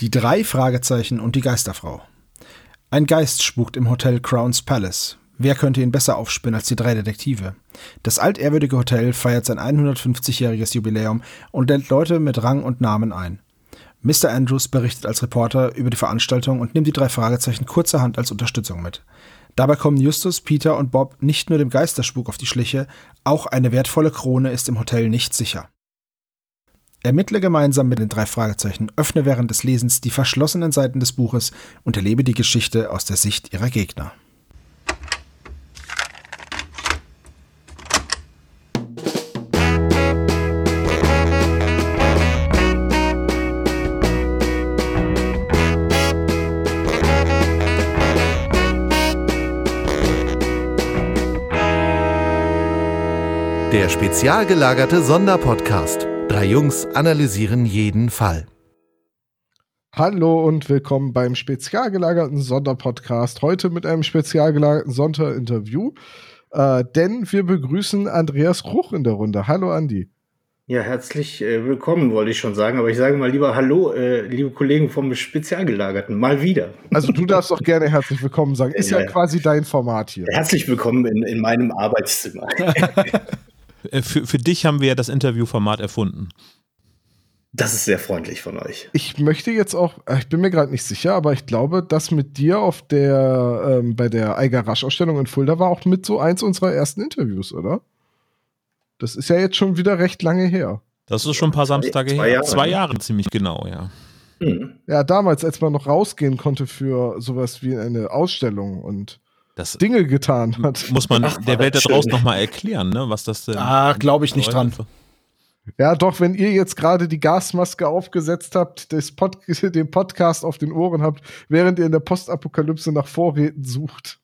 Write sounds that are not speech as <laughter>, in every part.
Die drei Fragezeichen und die Geisterfrau. Ein Geist spukt im Hotel Crown's Palace. Wer könnte ihn besser aufspinnen als die drei Detektive? Das altehrwürdige Hotel feiert sein 150-jähriges Jubiläum und lädt Leute mit Rang und Namen ein. Mr. Andrews berichtet als Reporter über die Veranstaltung und nimmt die drei Fragezeichen kurzerhand als Unterstützung mit. Dabei kommen Justus, Peter und Bob nicht nur dem Geisterspuk auf die Schliche, auch eine wertvolle Krone ist im Hotel nicht sicher. Ermittle gemeinsam mit den drei Fragezeichen, öffne während des Lesens die verschlossenen Seiten des Buches und erlebe die Geschichte aus der Sicht ihrer Gegner. Der spezial gelagerte Sonderpodcast. Drei Jungs analysieren jeden Fall. Hallo und willkommen beim spezial gelagerten Sonderpodcast. Heute mit einem spezial gelagerten Sonderinterview. Äh, denn wir begrüßen Andreas Ruch in der Runde. Hallo Andi. Ja, herzlich äh, willkommen, wollte ich schon sagen. Aber ich sage mal lieber Hallo, äh, liebe Kollegen vom Spezialgelagerten. Mal wieder. Also du darfst auch gerne herzlich willkommen sagen. Ist ja, ja quasi dein Format hier. Herzlich willkommen in, in meinem Arbeitszimmer. <laughs> Äh, für, für dich haben wir ja das Interviewformat erfunden. Das ist sehr freundlich von euch. Ich möchte jetzt auch, äh, ich bin mir gerade nicht sicher, aber ich glaube, dass mit dir auf der, ähm, bei der Eiger Rasch-Ausstellung in Fulda war auch mit so eins unserer ersten Interviews, oder? Das ist ja jetzt schon wieder recht lange her. Das ist schon ein paar Samstage zwei her. Jahre, Zwei Jahre ziemlich genau, ja. Hm. Ja, damals, als man noch rausgehen konnte für sowas wie eine Ausstellung und das Dinge getan hat. Muss man Ach, der Welt da draußen nochmal erklären, ne, was das denn. Ah, glaube ich nicht dran. Ja, doch, wenn ihr jetzt gerade die Gasmaske aufgesetzt habt, Pod <laughs> den Podcast auf den Ohren habt, während ihr in der Postapokalypse nach Vorräten sucht.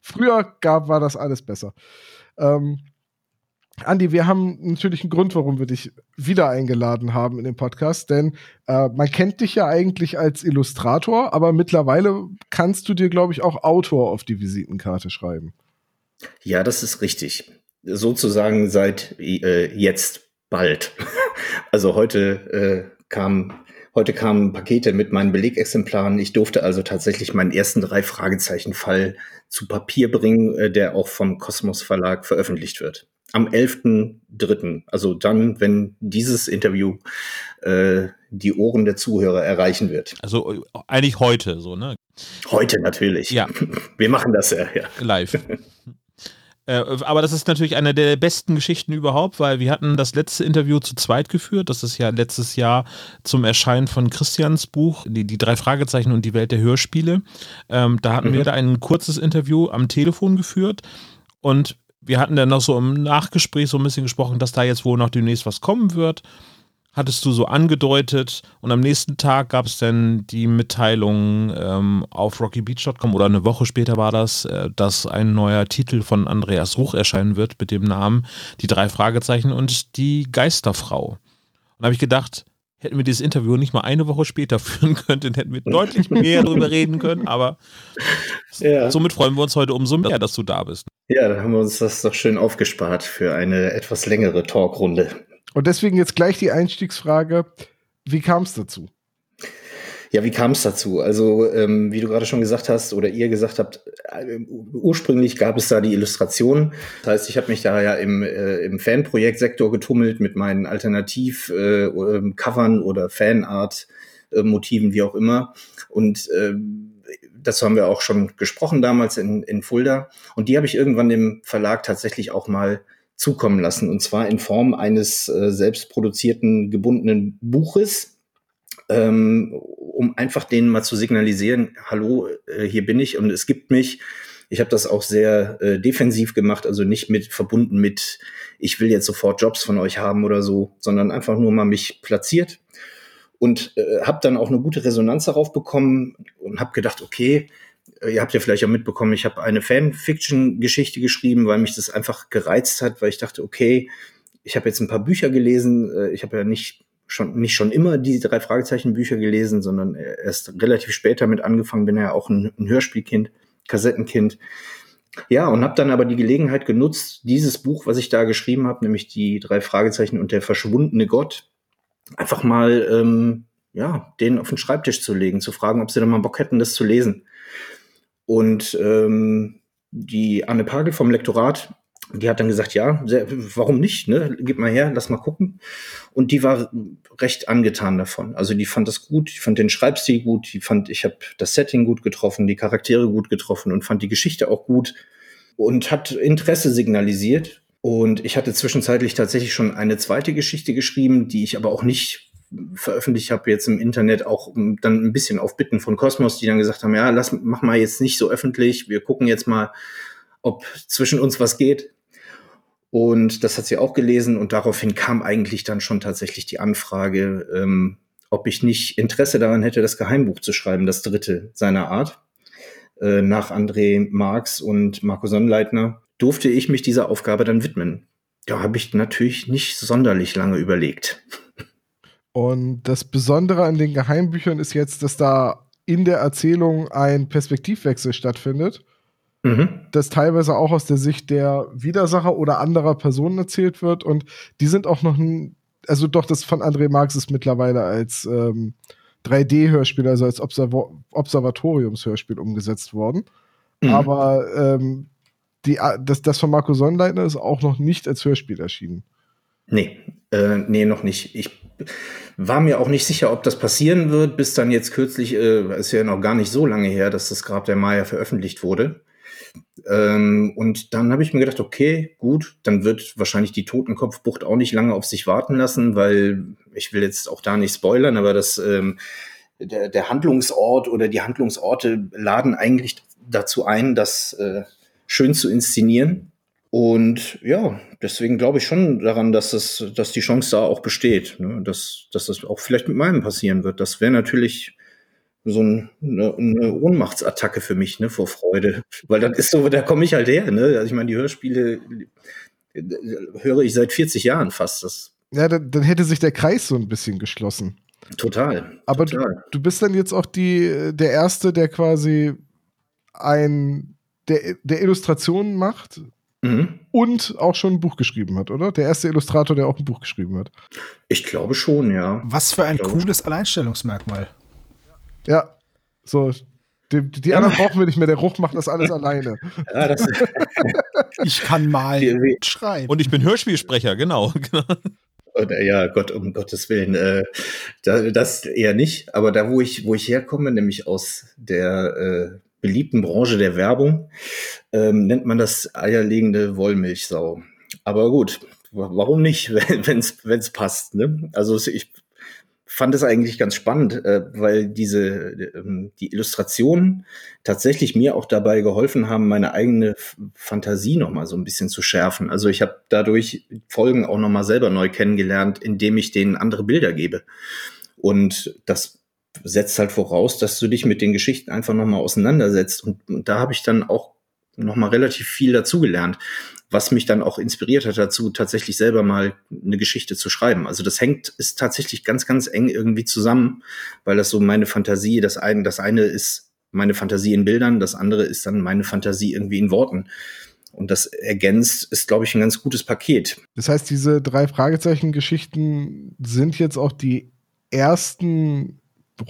Früher gab, war das alles besser. Ähm, Andi, wir haben natürlich einen Grund, warum wir dich wieder eingeladen haben in den Podcast, denn äh, man kennt dich ja eigentlich als Illustrator, aber mittlerweile kannst du dir, glaube ich, auch Autor auf die Visitenkarte schreiben. Ja, das ist richtig. Sozusagen seit äh, jetzt bald. <laughs> also heute äh, kam heute kamen Pakete mit meinen Belegexemplaren. Ich durfte also tatsächlich meinen ersten drei Fragezeichen Fall zu Papier bringen, äh, der auch vom Kosmos Verlag veröffentlicht wird am 11.3., also dann, wenn dieses Interview äh, die Ohren der Zuhörer erreichen wird. Also äh, eigentlich heute so, ne? Heute natürlich. Ja. <laughs> Wir machen das ja, ja. Live. <laughs> äh, aber das ist natürlich eine der besten Geschichten überhaupt, weil wir hatten das letzte Interview zu zweit geführt. Das ist ja letztes Jahr zum Erscheinen von Christians Buch, die, die drei Fragezeichen und die Welt der Hörspiele. Ähm, da hatten mhm. wir da ein kurzes Interview am Telefon geführt. Und wir hatten dann noch so im Nachgespräch so ein bisschen gesprochen, dass da jetzt wohl noch demnächst was kommen wird. Hattest du so angedeutet und am nächsten Tag gab es dann die Mitteilung ähm, auf rockybeach.com oder eine Woche später war das, äh, dass ein neuer Titel von Andreas Ruch erscheinen wird mit dem Namen Die drei Fragezeichen und die Geisterfrau. Und da habe ich gedacht, hätten wir dieses Interview nicht mal eine Woche später <laughs> führen können, dann hätten wir deutlich <laughs> mehr darüber reden können. Aber ja. somit freuen wir uns heute umso mehr, dass du da bist. Ja, dann haben wir uns das doch schön aufgespart für eine etwas längere Talkrunde. Und deswegen jetzt gleich die Einstiegsfrage: Wie kam es dazu? Ja, wie kam es dazu? Also, ähm, wie du gerade schon gesagt hast oder ihr gesagt habt, äh, ursprünglich gab es da die Illustration. Das heißt, ich habe mich da ja im, äh, im Fanprojektsektor getummelt mit meinen Alternativ-Covern äh, oder Fanart-Motiven, wie auch immer. Und äh, dazu haben wir auch schon gesprochen damals in, in Fulda. Und die habe ich irgendwann dem Verlag tatsächlich auch mal zukommen lassen. Und zwar in Form eines äh, selbstproduzierten gebundenen Buches ähm, um einfach denen mal zu signalisieren, hallo, äh, hier bin ich und es gibt mich. Ich habe das auch sehr äh, defensiv gemacht, also nicht mit verbunden mit, ich will jetzt sofort Jobs von euch haben oder so, sondern einfach nur mal mich platziert und äh, habe dann auch eine gute Resonanz darauf bekommen und habe gedacht, okay, ihr habt ja vielleicht auch mitbekommen, ich habe eine Fanfiction-Geschichte geschrieben, weil mich das einfach gereizt hat, weil ich dachte, okay, ich habe jetzt ein paar Bücher gelesen, äh, ich habe ja nicht schon nicht schon immer die drei Fragezeichen Bücher gelesen, sondern erst relativ später mit angefangen, bin ja auch ein, ein Hörspielkind, Kassettenkind. Ja, und habe dann aber die Gelegenheit genutzt, dieses Buch, was ich da geschrieben habe, nämlich die drei Fragezeichen und der verschwundene Gott, einfach mal ähm, ja, denen auf den Schreibtisch zu legen, zu fragen, ob sie dann mal Bock hätten, das zu lesen. Und ähm, die Anne Pagel vom Lektorat, die hat dann gesagt, ja, sehr, warum nicht? Ne? Gib mal her, lass mal gucken. Und die war recht angetan davon. Also die fand das gut, die fand den Schreibstil gut, die fand, ich habe das Setting gut getroffen, die Charaktere gut getroffen und fand die Geschichte auch gut und hat Interesse signalisiert. Und ich hatte zwischenzeitlich tatsächlich schon eine zweite Geschichte geschrieben, die ich aber auch nicht veröffentlicht habe jetzt im Internet auch dann ein bisschen auf Bitten von Cosmos, die dann gesagt haben, ja, lass mach mal jetzt nicht so öffentlich, wir gucken jetzt mal, ob zwischen uns was geht. Und das hat sie auch gelesen und daraufhin kam eigentlich dann schon tatsächlich die Anfrage, ähm, ob ich nicht Interesse daran hätte, das Geheimbuch zu schreiben, das dritte seiner Art. Äh, nach André Marx und Marco Sonnleitner durfte ich mich dieser Aufgabe dann widmen. Da habe ich natürlich nicht sonderlich lange überlegt. Und das Besondere an den Geheimbüchern ist jetzt, dass da in der Erzählung ein Perspektivwechsel stattfindet mhm. das teilweise auch aus der Sicht der Widersacher oder anderer Personen erzählt wird. Und die sind auch noch, ein, also doch, das von André Marx ist mittlerweile als ähm, 3D-Hörspiel, also als Observ Observatoriumshörspiel umgesetzt worden. Mhm. Aber ähm, die, das, das von Marco Sonnleitner ist auch noch nicht als Hörspiel erschienen. Nee, äh, nee, noch nicht. Ich war mir auch nicht sicher, ob das passieren wird, bis dann jetzt kürzlich, äh, ist ja noch gar nicht so lange her, dass das Grab der Maya veröffentlicht wurde. Ähm, und dann habe ich mir gedacht, okay, gut, dann wird wahrscheinlich die Totenkopfbucht auch nicht lange auf sich warten lassen, weil ich will jetzt auch da nicht spoilern, aber das ähm, der, der Handlungsort oder die Handlungsorte laden eigentlich dazu ein, das äh, schön zu inszenieren. Und ja, deswegen glaube ich schon daran, dass, das, dass die Chance da auch besteht, ne? dass, dass das auch vielleicht mit meinem passieren wird. Das wäre natürlich so ein, eine, eine Ohnmachtsattacke für mich, ne, vor Freude. <laughs> Weil das ist so, da komme ich halt her, ne? Also ich meine, die Hörspiele äh, höre ich seit 40 Jahren fast. Das ja, dann, dann hätte sich der Kreis so ein bisschen geschlossen. Total. Aber total. Du, du bist dann jetzt auch die, der Erste, der quasi ein, der, der Illustrationen macht mhm. und auch schon ein Buch geschrieben hat, oder? Der erste Illustrator, der auch ein Buch geschrieben hat. Ich glaube schon, ja. Was für ein cooles Alleinstellungsmerkmal. Ja, so. Die, die anderen brauchen wir nicht mehr. Der Ruch macht das alles alleine. <laughs> Ja, das <laughs> ich kann mal schreiben. Und ich bin Hörspielsprecher, genau. <laughs> Und, äh, ja, Gott, um Gottes Willen. Äh, da, das eher nicht. Aber da, wo ich, wo ich herkomme, nämlich aus der äh, beliebten Branche der Werbung, ähm, nennt man das eierlegende Wollmilchsau. Aber gut, warum nicht, <laughs> wenn es passt. Ne? Also ich fand es eigentlich ganz spannend, äh, weil diese ähm, die Illustrationen tatsächlich mir auch dabei geholfen haben, meine eigene Fantasie noch mal so ein bisschen zu schärfen. Also ich habe dadurch Folgen auch noch mal selber neu kennengelernt, indem ich denen andere Bilder gebe. Und das setzt halt voraus, dass du dich mit den Geschichten einfach noch mal auseinandersetzt. Und, und da habe ich dann auch noch mal relativ viel dazugelernt was mich dann auch inspiriert hat dazu, tatsächlich selber mal eine Geschichte zu schreiben. Also das hängt, ist tatsächlich ganz, ganz eng irgendwie zusammen, weil das so meine Fantasie, das eine, das eine ist meine Fantasie in Bildern, das andere ist dann meine Fantasie irgendwie in Worten. Und das ergänzt, ist, glaube ich, ein ganz gutes Paket. Das heißt, diese drei Fragezeichen-Geschichten sind jetzt auch die ersten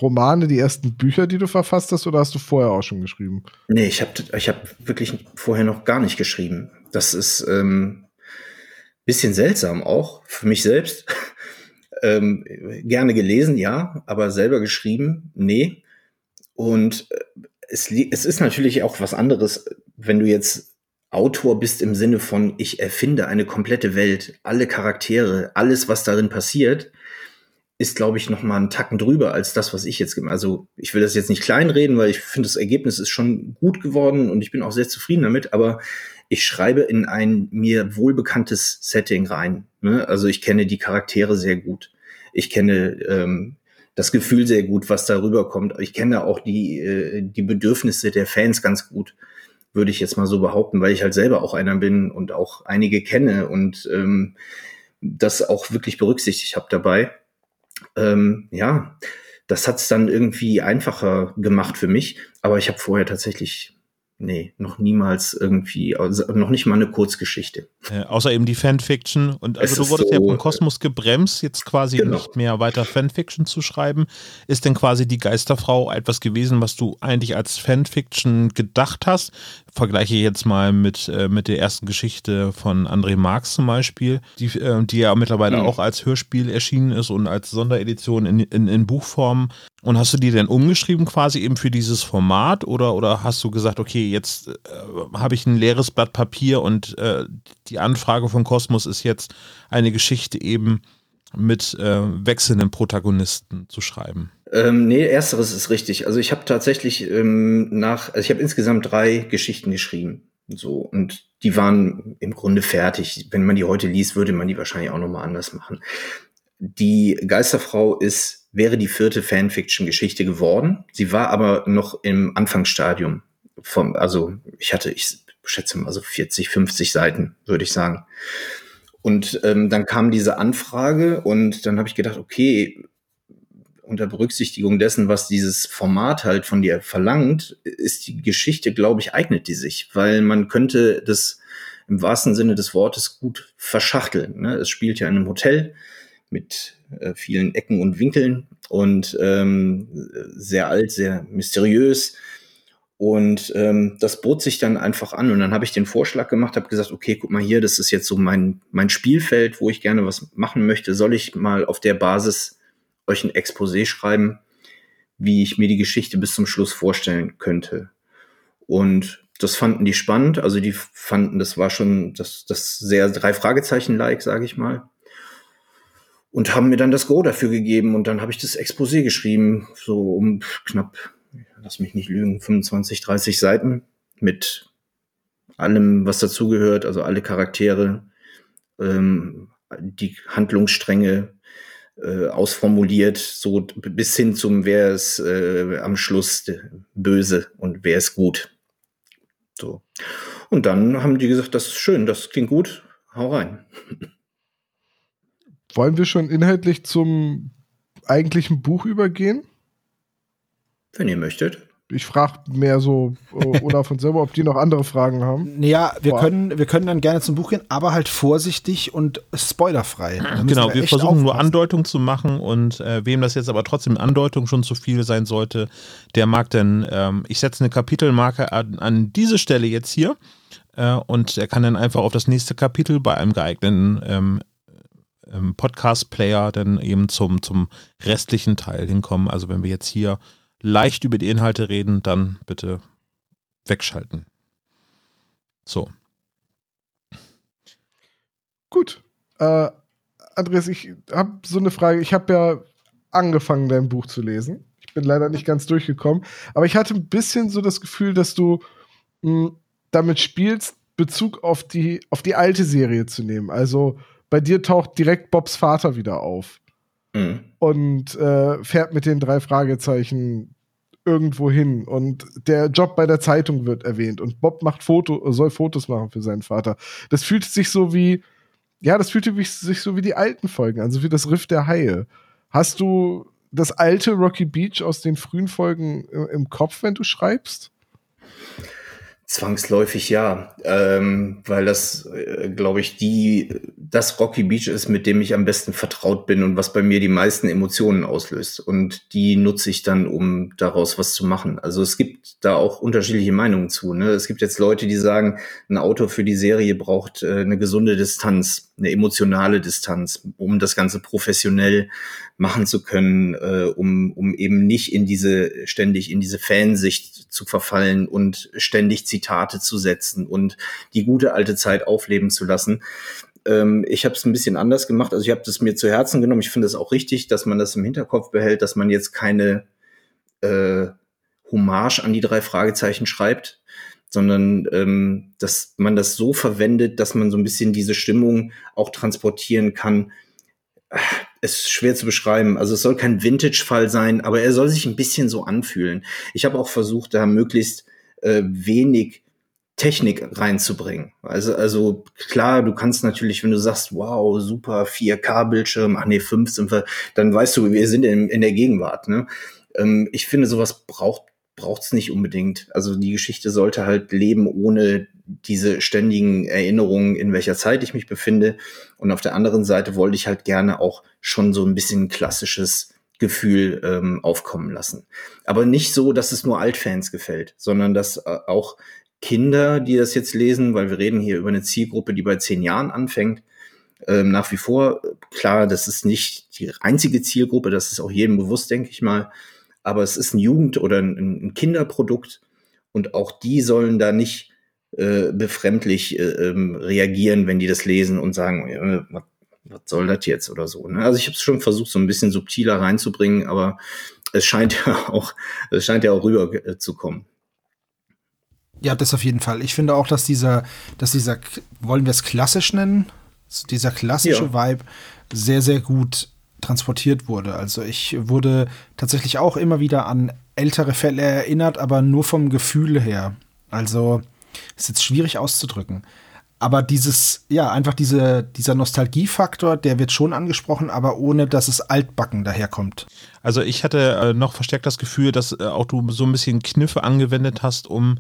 Romane, die ersten Bücher, die du verfasst hast, oder hast du vorher auch schon geschrieben? Nee, ich habe ich hab wirklich vorher noch gar nicht geschrieben. Das ist ähm, bisschen seltsam auch für mich selbst. <laughs> ähm, gerne gelesen, ja, aber selber geschrieben, nee. Und äh, es, es ist natürlich auch was anderes, wenn du jetzt Autor bist im Sinne von, ich erfinde eine komplette Welt, alle Charaktere, alles, was darin passiert ist, glaube ich, noch mal einen Tacken drüber als das, was ich jetzt gemacht Also ich will das jetzt nicht kleinreden, weil ich finde, das Ergebnis ist schon gut geworden und ich bin auch sehr zufrieden damit, aber ich schreibe in ein mir wohlbekanntes Setting rein. Ne? Also ich kenne die Charaktere sehr gut. Ich kenne ähm, das Gefühl sehr gut, was darüber kommt. Ich kenne auch die, äh, die Bedürfnisse der Fans ganz gut, würde ich jetzt mal so behaupten, weil ich halt selber auch einer bin und auch einige kenne und ähm, das auch wirklich berücksichtigt habe dabei ähm, ja, das hat es dann irgendwie einfacher gemacht für mich. Aber ich habe vorher tatsächlich nee, noch niemals irgendwie, also noch nicht mal eine Kurzgeschichte. Äh, außer eben die Fanfiction. Und also du wurdest so, ja vom Kosmos gebremst, jetzt quasi genau. nicht mehr weiter Fanfiction zu schreiben. Ist denn quasi die Geisterfrau etwas gewesen, was du eigentlich als Fanfiction gedacht hast? Vergleiche jetzt mal mit, äh, mit der ersten Geschichte von André Marx zum Beispiel, die, äh, die ja mittlerweile mhm. auch als Hörspiel erschienen ist und als Sonderedition in, in, in Buchform. Und hast du die denn umgeschrieben quasi eben für dieses Format oder, oder hast du gesagt, okay, jetzt äh, habe ich ein leeres Blatt Papier und äh, die Anfrage von Kosmos ist jetzt eine Geschichte eben mit äh, wechselnden Protagonisten zu schreiben? Ähm, nee, ersteres ist richtig. Also ich habe tatsächlich ähm, nach, also ich habe insgesamt drei Geschichten geschrieben. So, und die waren im Grunde fertig. Wenn man die heute liest, würde man die wahrscheinlich auch nochmal anders machen. Die Geisterfrau ist, wäre die vierte Fanfiction-Geschichte geworden. Sie war aber noch im Anfangsstadium. Vom, also ich hatte, ich schätze mal so 40, 50 Seiten, würde ich sagen. Und ähm, dann kam diese Anfrage und dann habe ich gedacht, okay, unter Berücksichtigung dessen, was dieses Format halt von dir verlangt, ist die Geschichte, glaube ich, eignet die sich, weil man könnte das im wahrsten Sinne des Wortes gut verschachteln. Ne? Es spielt ja in einem Hotel mit äh, vielen Ecken und Winkeln und ähm, sehr alt, sehr mysteriös. Und ähm, das bot sich dann einfach an. Und dann habe ich den Vorschlag gemacht, habe gesagt, okay, guck mal hier, das ist jetzt so mein, mein Spielfeld, wo ich gerne was machen möchte. Soll ich mal auf der Basis euch ein Exposé schreiben, wie ich mir die Geschichte bis zum Schluss vorstellen könnte. Und das fanden die spannend. Also die fanden, das war schon das, das sehr drei Fragezeichen-like, sage ich mal. Und haben mir dann das Go dafür gegeben. Und dann habe ich das Exposé geschrieben, so um knapp, lass mich nicht lügen, 25, 30 Seiten mit allem, was dazugehört, also alle Charaktere, ähm, die Handlungsstränge, äh, ausformuliert, so bis hin zum, wer ist äh, am Schluss böse und wer ist gut. So. Und dann haben die gesagt, das ist schön, das klingt gut, hau rein. <laughs> Wollen wir schon inhaltlich zum eigentlichen Buch übergehen? Wenn ihr möchtet ich frage mehr so äh, oder von selber, ob die noch andere Fragen haben. Ja, wir können, wir können dann gerne zum Buch gehen, aber halt vorsichtig und spoilerfrei. Genau, wir, wir versuchen aufpassen. nur Andeutung zu machen und äh, wem das jetzt aber trotzdem Andeutung schon zu viel sein sollte, der mag dann, ähm, ich setze eine Kapitelmarke an, an, diese Stelle jetzt hier äh, und er kann dann einfach auf das nächste Kapitel bei einem geeigneten ähm, ähm Podcast-Player dann eben zum, zum restlichen Teil hinkommen. Also wenn wir jetzt hier leicht über die Inhalte reden, dann bitte wegschalten. So. Gut. Äh, Andreas, ich habe so eine Frage. Ich habe ja angefangen, dein Buch zu lesen. Ich bin leider nicht ganz durchgekommen. Aber ich hatte ein bisschen so das Gefühl, dass du mh, hm, damit spielst, Bezug auf die, auf die alte Serie zu nehmen. Also bei dir taucht direkt Bobs Vater wieder auf. Mhm. Und äh, fährt mit den drei Fragezeichen irgendwo hin. Und der Job bei der Zeitung wird erwähnt. Und Bob macht Foto, soll Fotos machen für seinen Vater. Das fühlt sich so wie, ja, das fühlt sich so wie die alten Folgen, also wie das Riff der Haie. Hast du das alte Rocky Beach aus den frühen Folgen im Kopf, wenn du schreibst? Zwangsläufig ja, ähm, weil das, äh, glaube ich, die das Rocky Beach ist, mit dem ich am besten vertraut bin und was bei mir die meisten Emotionen auslöst. Und die nutze ich dann, um daraus was zu machen. Also es gibt da auch unterschiedliche Meinungen zu. Ne? Es gibt jetzt Leute, die sagen, ein Autor für die Serie braucht äh, eine gesunde Distanz, eine emotionale Distanz, um das Ganze professionell machen zu können, äh, um, um eben nicht in diese ständig in diese Fansicht zu verfallen und ständig Zitate zu setzen und die gute alte Zeit aufleben zu lassen. Ähm, ich habe es ein bisschen anders gemacht. Also ich habe das mir zu Herzen genommen. Ich finde es auch richtig, dass man das im Hinterkopf behält, dass man jetzt keine äh, Hommage an die drei Fragezeichen schreibt, sondern ähm, dass man das so verwendet, dass man so ein bisschen diese Stimmung auch transportieren kann, es ist schwer zu beschreiben. Also es soll kein Vintage-Fall sein, aber er soll sich ein bisschen so anfühlen. Ich habe auch versucht, da möglichst äh, wenig Technik reinzubringen. Also, also klar, du kannst natürlich, wenn du sagst, wow, super 4K-Bildschirm, ach nee, 5 sind wir, dann weißt du, wir sind in, in der Gegenwart. Ne? Ähm, ich finde, sowas braucht braucht es nicht unbedingt. Also die Geschichte sollte halt leben ohne diese ständigen Erinnerungen, in welcher Zeit ich mich befinde. Und auf der anderen Seite wollte ich halt gerne auch schon so ein bisschen klassisches Gefühl ähm, aufkommen lassen. Aber nicht so, dass es nur Altfans gefällt, sondern dass äh, auch Kinder, die das jetzt lesen, weil wir reden hier über eine Zielgruppe, die bei zehn Jahren anfängt, ähm, nach wie vor, klar, das ist nicht die einzige Zielgruppe, das ist auch jedem bewusst, denke ich mal, aber es ist ein Jugend- oder ein, ein Kinderprodukt und auch die sollen da nicht äh, befremdlich äh, ähm, reagieren, wenn die das lesen und sagen, äh, was, soll das jetzt oder so. Ne? Also ich habe es schon versucht, so ein bisschen subtiler reinzubringen, aber es scheint ja <laughs> auch, es scheint ja auch rüber äh, zu kommen. Ja, das auf jeden Fall. Ich finde auch, dass dieser, dass dieser, wollen wir es klassisch nennen, dieser klassische ja. Vibe sehr, sehr gut transportiert wurde. Also ich wurde tatsächlich auch immer wieder an ältere Fälle erinnert, aber nur vom Gefühl her. Also ist jetzt schwierig auszudrücken. Aber dieses, ja, einfach diese, dieser Nostalgiefaktor, der wird schon angesprochen, aber ohne, dass es altbacken daherkommt. Also ich hatte äh, noch verstärkt das Gefühl, dass äh, auch du so ein bisschen Kniffe angewendet hast, um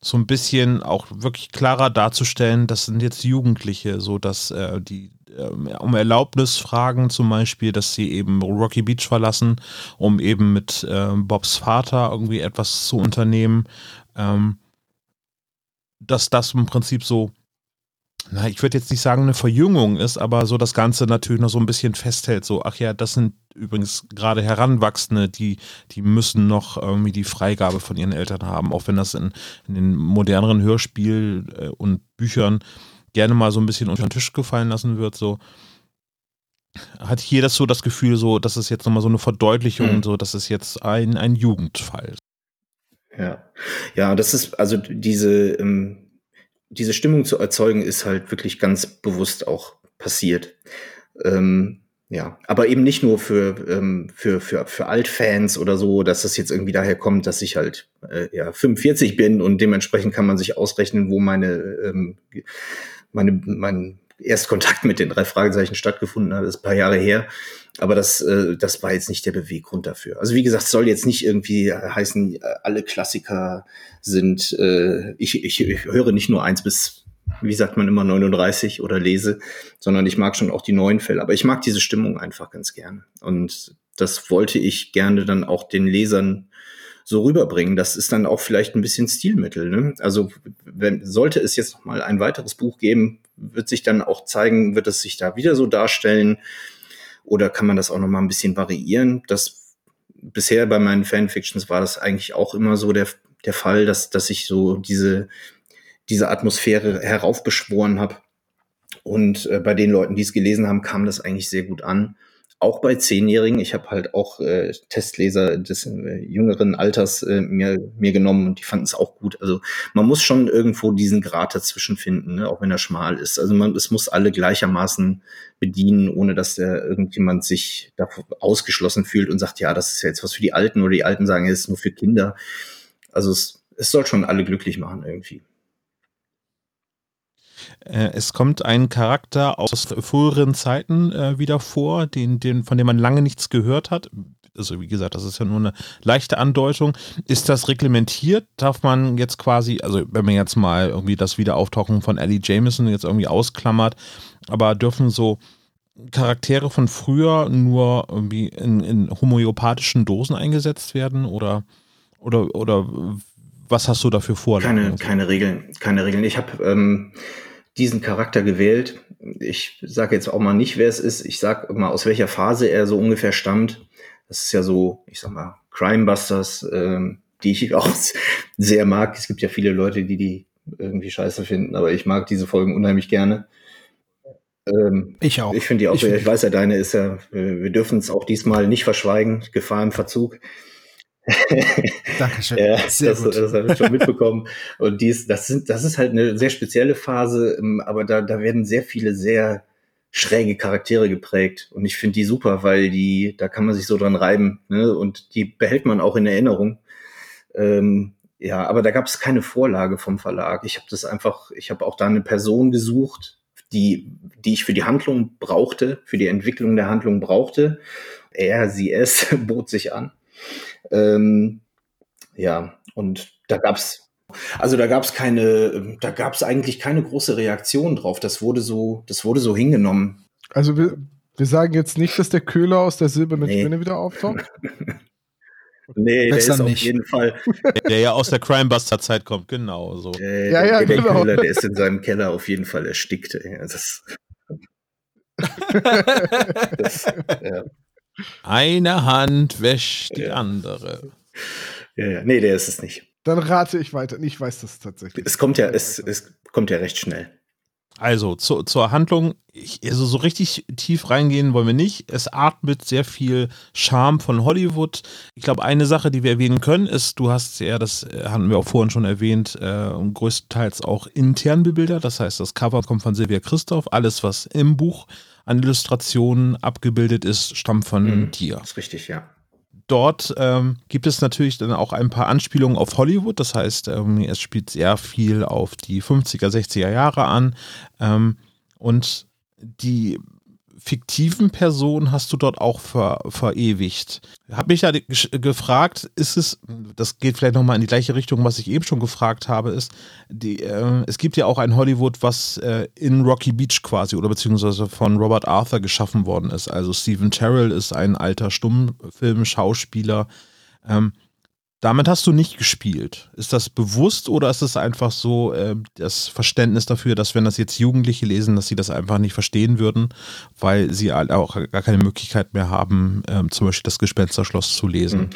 so ein bisschen auch wirklich klarer darzustellen, das sind jetzt Jugendliche, so dass äh, die äh, um Erlaubnis fragen, zum Beispiel, dass sie eben Rocky Beach verlassen, um eben mit äh, Bobs Vater irgendwie etwas zu unternehmen. Ähm, dass das im Prinzip so na, ich würde jetzt nicht sagen, eine Verjüngung ist, aber so das Ganze natürlich noch so ein bisschen festhält. So, ach ja, das sind übrigens gerade Heranwachsende, die, die müssen noch irgendwie die Freigabe von ihren Eltern haben, auch wenn das in, in den moderneren Hörspiel äh, und Büchern gerne mal so ein bisschen unter den Tisch gefallen lassen wird, so hat hier das so das Gefühl, so, dass es jetzt nochmal so eine Verdeutlichung, mhm. so, dass es jetzt ein, ein Jugendfall. Ja. Ja, das ist also diese, ähm diese Stimmung zu erzeugen, ist halt wirklich ganz bewusst auch passiert. Ähm, ja, aber eben nicht nur für, ähm, für, für, für Altfans oder so, dass das jetzt irgendwie daher kommt, dass ich halt äh, ja, 45 bin und dementsprechend kann man sich ausrechnen, wo meine, ähm, meine, mein Erstkontakt mit den drei Fragezeichen stattgefunden hat. Das ist ein paar Jahre her. Aber das, äh, das war jetzt nicht der Beweggrund dafür. Also wie gesagt, soll jetzt nicht irgendwie heißen, alle Klassiker sind, äh, ich, ich, ich höre nicht nur eins bis, wie sagt man immer, 39 oder lese, sondern ich mag schon auch die neuen Fälle. Aber ich mag diese Stimmung einfach ganz gerne. Und das wollte ich gerne dann auch den Lesern so rüberbringen. Das ist dann auch vielleicht ein bisschen Stilmittel. Ne? Also wenn, sollte es jetzt noch mal ein weiteres Buch geben, wird sich dann auch zeigen, wird es sich da wieder so darstellen oder kann man das auch noch mal ein bisschen variieren? Das bisher bei meinen Fanfictions war das eigentlich auch immer so der, der Fall, dass, dass ich so diese, diese Atmosphäre heraufbeschworen habe. Und äh, bei den Leuten, die es gelesen haben, kam das eigentlich sehr gut an auch bei Zehnjährigen. Ich habe halt auch äh, Testleser des äh, jüngeren Alters äh, mir, mir genommen und die fanden es auch gut. Also man muss schon irgendwo diesen Grad dazwischen finden, ne? auch wenn er schmal ist. Also man, es muss alle gleichermaßen bedienen, ohne dass der irgendjemand sich davor ausgeschlossen fühlt und sagt, ja, das ist ja jetzt was für die Alten oder die Alten sagen, es ist nur für Kinder. Also es, es soll schon alle glücklich machen irgendwie. Äh, es kommt ein Charakter aus früheren Zeiten äh, wieder vor, den, den, von dem man lange nichts gehört hat. Also wie gesagt, das ist ja nur eine leichte Andeutung. Ist das reglementiert? Darf man jetzt quasi, also wenn man jetzt mal irgendwie das Wiederauftauchen von Ellie Jameson jetzt irgendwie ausklammert, aber dürfen so Charaktere von früher nur irgendwie in, in homöopathischen Dosen eingesetzt werden oder oder oder was hast du dafür vor? Keine, keine Regeln, keine Regeln. Ich habe ähm, diesen Charakter gewählt. Ich sage jetzt auch mal nicht, wer es ist. Ich sage mal, aus welcher Phase er so ungefähr stammt. Das ist ja so, ich sag mal, Crimebusters, ähm, die ich auch <laughs> sehr mag. Es gibt ja viele Leute, die die irgendwie scheiße finden, aber ich mag diese Folgen unheimlich gerne. Ähm, ich auch. Ich finde die auch, ich, ich weiß ja, deine ist ja, wir dürfen es auch diesmal nicht verschweigen, Gefahr im Verzug. Dankeschön. <laughs> ja, sehr das, gut. das habe ich schon mitbekommen. Und dies, das, sind, das ist halt eine sehr spezielle Phase, ähm, aber da, da werden sehr viele sehr schräge Charaktere geprägt. Und ich finde die super, weil die, da kann man sich so dran reiben. Ne? Und die behält man auch in Erinnerung. Ähm, ja, aber da gab es keine Vorlage vom Verlag. Ich habe das einfach, ich habe auch da eine Person gesucht, die, die ich für die Handlung brauchte, für die Entwicklung der Handlung brauchte. Er, sie, es <laughs> bot sich an. Ähm, Ja, und da gab's, also da gab's keine, da gab's eigentlich keine große Reaktion drauf. Das wurde so, das wurde so hingenommen. Also wir, wir sagen jetzt nicht, dass der Köhler aus der silbernen Nee. Spinne wieder auftaucht. <laughs> Nee, der Besser ist auf nicht. jeden Fall, Der ja aus der Crimebuster-Zeit kommt, genau so. äh, Ja, ja, der, der genau. Köhler, der ist in seinem Keller auf jeden Fall erstickt. ey. Das, <laughs> <laughs> das, ja, Eine Hand wäscht die Ja. andere. ja, ja, nee, der ist es nicht. Dann rate ich weiter. Ich weiß das tatsächlich. Es kommt ja, es, es kommt ja recht schnell. Also zu, zur Handlung, ich, also so richtig tief reingehen wollen wir nicht. Es atmet sehr viel Charme von Hollywood. Ich glaube, eine Sache, die wir erwähnen können, ist, du hast ja, das äh, hatten wir auch vorhin schon erwähnt, äh, größtenteils auch intern bebildert. Das heißt, das Cover kommt von Silvia Christoph. Alles, was im Buch an Illustrationen abgebildet ist, stammt von Mhm. dir. Das ist richtig, ja. Dort ähm, gibt es natürlich dann auch ein paar Anspielungen auf Hollywood. Das heißt, ähm, es spielt sehr viel auf die 50er, 60er Jahre an. Ähm, und die fiktiven Personen hast du dort auch ver, verewigt. Hab mich ja gefragt, ist es, das geht vielleicht nochmal in die gleiche Richtung, was ich eben schon gefragt habe, ist, die, äh, es gibt ja auch ein Hollywood, was äh, in Rocky Beach quasi oder beziehungsweise von Robert Arthur geschaffen worden ist. Also Stephen Terrell ist ein alter Stummfilm-Schauspieler. Ähm, damit hast du nicht gespielt. Ist das bewusst oder ist es einfach so äh, das Verständnis dafür, dass wenn das jetzt Jugendliche lesen, dass sie das einfach nicht verstehen würden, weil sie halt auch gar keine Möglichkeit mehr haben, ähm, zum Beispiel das Gespensterschloss zu lesen? Mhm.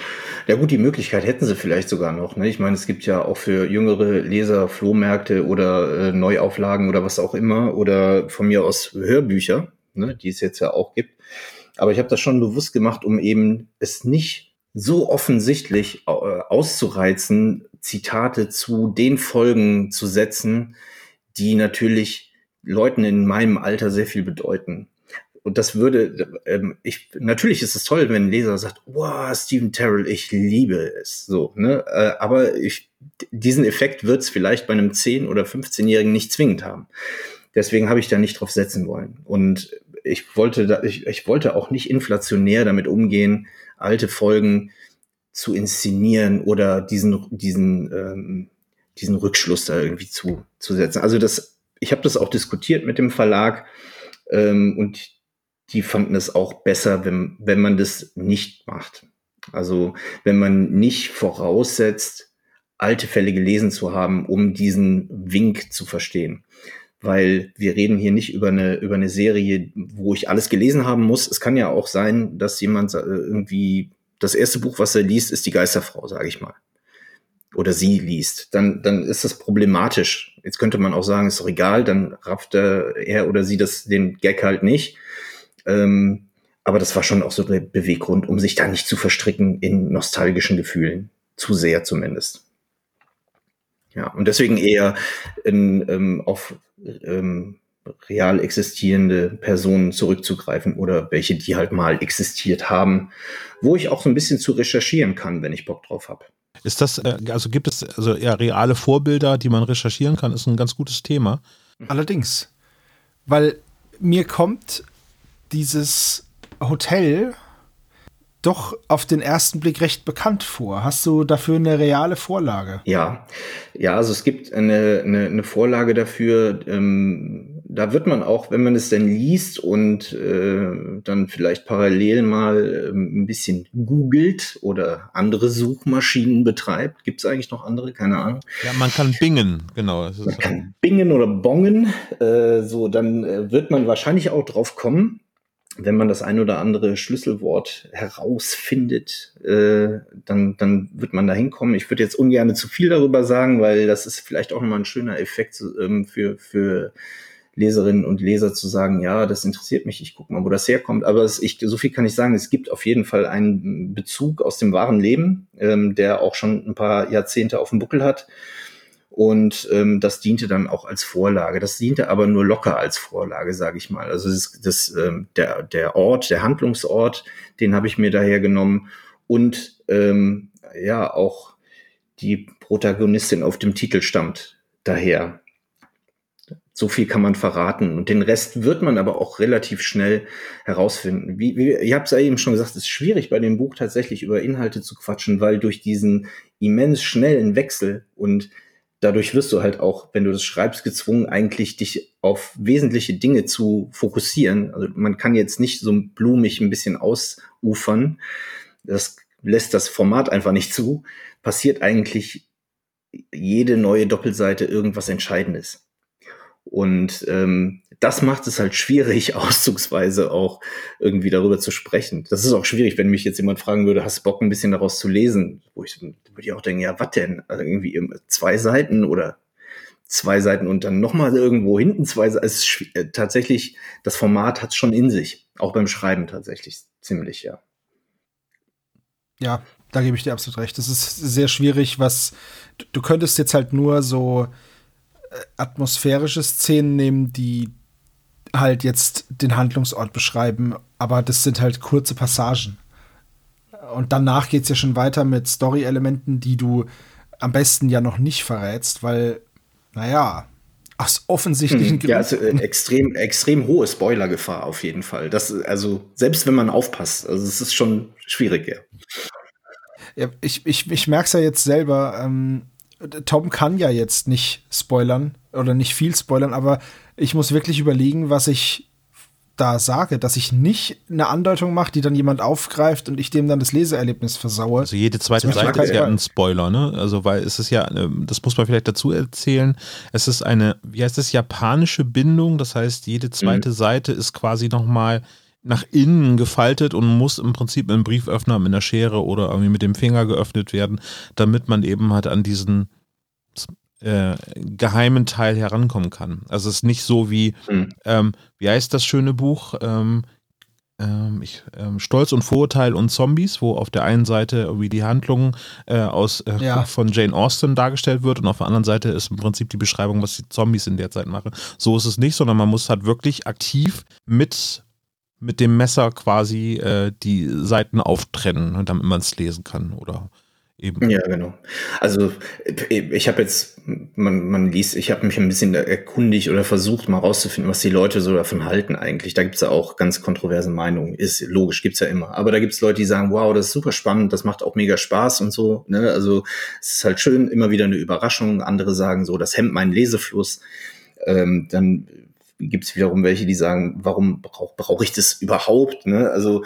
Ja gut, die Möglichkeit hätten sie vielleicht sogar noch. Ne? Ich meine, es gibt ja auch für jüngere Leser Flohmärkte oder äh, Neuauflagen oder was auch immer oder von mir aus Hörbücher, ne? die es jetzt ja auch gibt. Aber ich habe das schon bewusst gemacht, um eben es nicht so offensichtlich äh, auszureizen, Zitate zu den Folgen zu setzen, die natürlich Leuten in meinem Alter sehr viel bedeuten. Und das würde, ähm, ich, natürlich ist es toll, wenn ein Leser sagt, wow, Stephen Terrell, ich liebe es, so, ne, äh, aber ich, diesen Effekt wird es vielleicht bei einem 10- oder 15-Jährigen nicht zwingend haben. Deswegen habe ich da nicht drauf setzen wollen. Und ich wollte da, ich, ich wollte auch nicht inflationär damit umgehen, alte Folgen zu inszenieren oder diesen, diesen, ähm, diesen Rückschluss da irgendwie zu, zu setzen. Also das, ich habe das auch diskutiert mit dem Verlag ähm, und die fanden es auch besser, wenn, wenn man das nicht macht. Also wenn man nicht voraussetzt, alte Fälle gelesen zu haben, um diesen Wink zu verstehen. Weil wir reden hier nicht über eine, über eine Serie, wo ich alles gelesen haben muss. Es kann ja auch sein, dass jemand äh, irgendwie das erste Buch, was er liest, ist die Geisterfrau, sage ich mal. Oder sie liest. Dann, dann ist das problematisch. Jetzt könnte man auch sagen, ist doch egal, dann rafft er, er oder sie das, den Gag halt nicht. Ähm, aber das war schon auch so der Beweggrund, um sich da nicht zu verstricken in nostalgischen Gefühlen. Zu sehr zumindest. Ja, und deswegen eher in, ähm, auf ähm, real existierende Personen zurückzugreifen oder welche, die halt mal existiert haben, wo ich auch so ein bisschen zu recherchieren kann, wenn ich Bock drauf habe. Ist das, äh, also gibt es also ja reale Vorbilder, die man recherchieren kann, ist ein ganz gutes Thema. Allerdings. Weil mir kommt dieses Hotel doch auf den ersten Blick recht bekannt vor. Hast du dafür eine reale Vorlage? Ja, ja, also es gibt eine, eine, eine Vorlage dafür. Ähm, da wird man auch, wenn man es denn liest und äh, dann vielleicht parallel mal ähm, ein bisschen googelt oder andere Suchmaschinen betreibt. Gibt es eigentlich noch andere? Keine Ahnung. Ja, man kann bingen, genau. Das Man kann bingen oder bongen. Äh, so, dann äh, wird man wahrscheinlich auch drauf kommen, wenn man das ein oder andere Schlüsselwort herausfindet, äh, dann, dann wird man da hinkommen. Ich würde jetzt ungern zu viel darüber sagen, weil das ist vielleicht auch nochmal ein schöner Effekt ähm, für, für Leserinnen und Leser zu sagen, ja, das interessiert mich, ich gucke mal, wo das herkommt. Aber es, ich, so viel kann ich sagen, es gibt auf jeden Fall einen Bezug aus dem wahren Leben, ähm, der auch schon ein paar Jahrzehnte auf dem Buckel hat. Und ähm, das diente dann auch als Vorlage. Das diente aber nur locker als Vorlage, sage ich mal. Also das, das, ähm, der, der Ort, der Handlungsort, den habe ich mir daher genommen. Und ähm, ja, auch die Protagonistin auf dem Titel stammt daher. So viel kann man verraten. Und den Rest wird man aber auch relativ schnell herausfinden. Wie, wie, ihr habt es ja eben schon gesagt, es ist schwierig bei dem Buch tatsächlich über Inhalte zu quatschen, weil durch diesen immens schnellen Wechsel und dadurch wirst du halt auch, wenn du das schreibst, gezwungen, eigentlich dich auf wesentliche Dinge zu fokussieren. Also man kann jetzt nicht so blumig ein bisschen ausufern. Das lässt das Format einfach nicht zu. Passiert eigentlich jede neue Doppelseite irgendwas Entscheidendes. Und ähm, das macht es halt schwierig, <laughs> auszugsweise auch irgendwie darüber zu sprechen. Das ist auch schwierig, wenn mich jetzt jemand fragen würde, hast du Bock, ein bisschen daraus zu lesen? Wo ich würde ich auch denken, ja, was denn? Also irgendwie zwei Seiten oder zwei Seiten und dann nochmal irgendwo hinten zwei Seiten. Es ist äh, tatsächlich, das Format hat schon in sich. Auch beim Schreiben tatsächlich ziemlich, ja. Ja, da gebe ich dir absolut recht. Das ist sehr schwierig, was du könntest jetzt halt nur so äh, atmosphärische Szenen nehmen, die halt jetzt den Handlungsort beschreiben, aber das sind halt kurze Passagen. Und danach geht es ja schon weiter mit Story-Elementen, die du am besten ja noch nicht verrätst, weil, naja, aus offensichtlichen Gründen. Ja, also äh, extrem, extrem hohe Spoilergefahr auf jeden Fall. Das, also, selbst wenn man aufpasst, also es ist schon schwierig, ja. ja ich ich, ich merke es ja jetzt selber, ähm, Tom kann ja jetzt nicht spoilern oder nicht viel spoilern, aber ich muss wirklich überlegen, was ich da sage, dass ich nicht eine Andeutung mache, die dann jemand aufgreift und ich dem dann das Leseerlebnis versaue. Also jede zweite Seite ist ja ein Spoiler, ne? Also weil es ist ja, ähm, das muss man vielleicht dazu erzählen, es ist eine, wie heißt es, japanische Bindung, das heißt jede zweite mhm. Seite ist quasi nochmal nach innen gefaltet und muss im Prinzip mit einem Brieföffner mit einer Schere oder irgendwie mit dem Finger geöffnet werden, damit man eben halt an diesen äh, geheimen Teil herankommen kann. Also es ist nicht so wie, mhm. ähm, wie heißt das schöne Buch? Ähm, ähm, ich, ähm, Stolz und Vorurteil und Zombies, wo auf der einen Seite irgendwie die Handlung äh, aus, äh, ja. von Jane Austen dargestellt wird und auf der anderen Seite ist im Prinzip die Beschreibung, was die Zombies in der Zeit machen. So ist es nicht, sondern man muss halt wirklich aktiv mit mit dem Messer quasi äh, die Seiten auftrennen, damit man es lesen kann oder eben. Ja, genau. Also ich habe jetzt, man, man liest, ich habe mich ein bisschen erkundigt oder versucht mal rauszufinden, was die Leute so davon halten eigentlich. Da gibt's ja auch ganz kontroverse Meinungen. Ist logisch, gibt's ja immer. Aber da gibt's Leute, die sagen, wow, das ist super spannend, das macht auch mega Spaß und so. Ne? Also es ist halt schön, immer wieder eine Überraschung. Andere sagen so, das hemmt meinen Lesefluss. Ähm, dann gibt's wiederum welche, die sagen, warum brauche brauch ich das überhaupt? Ne? Also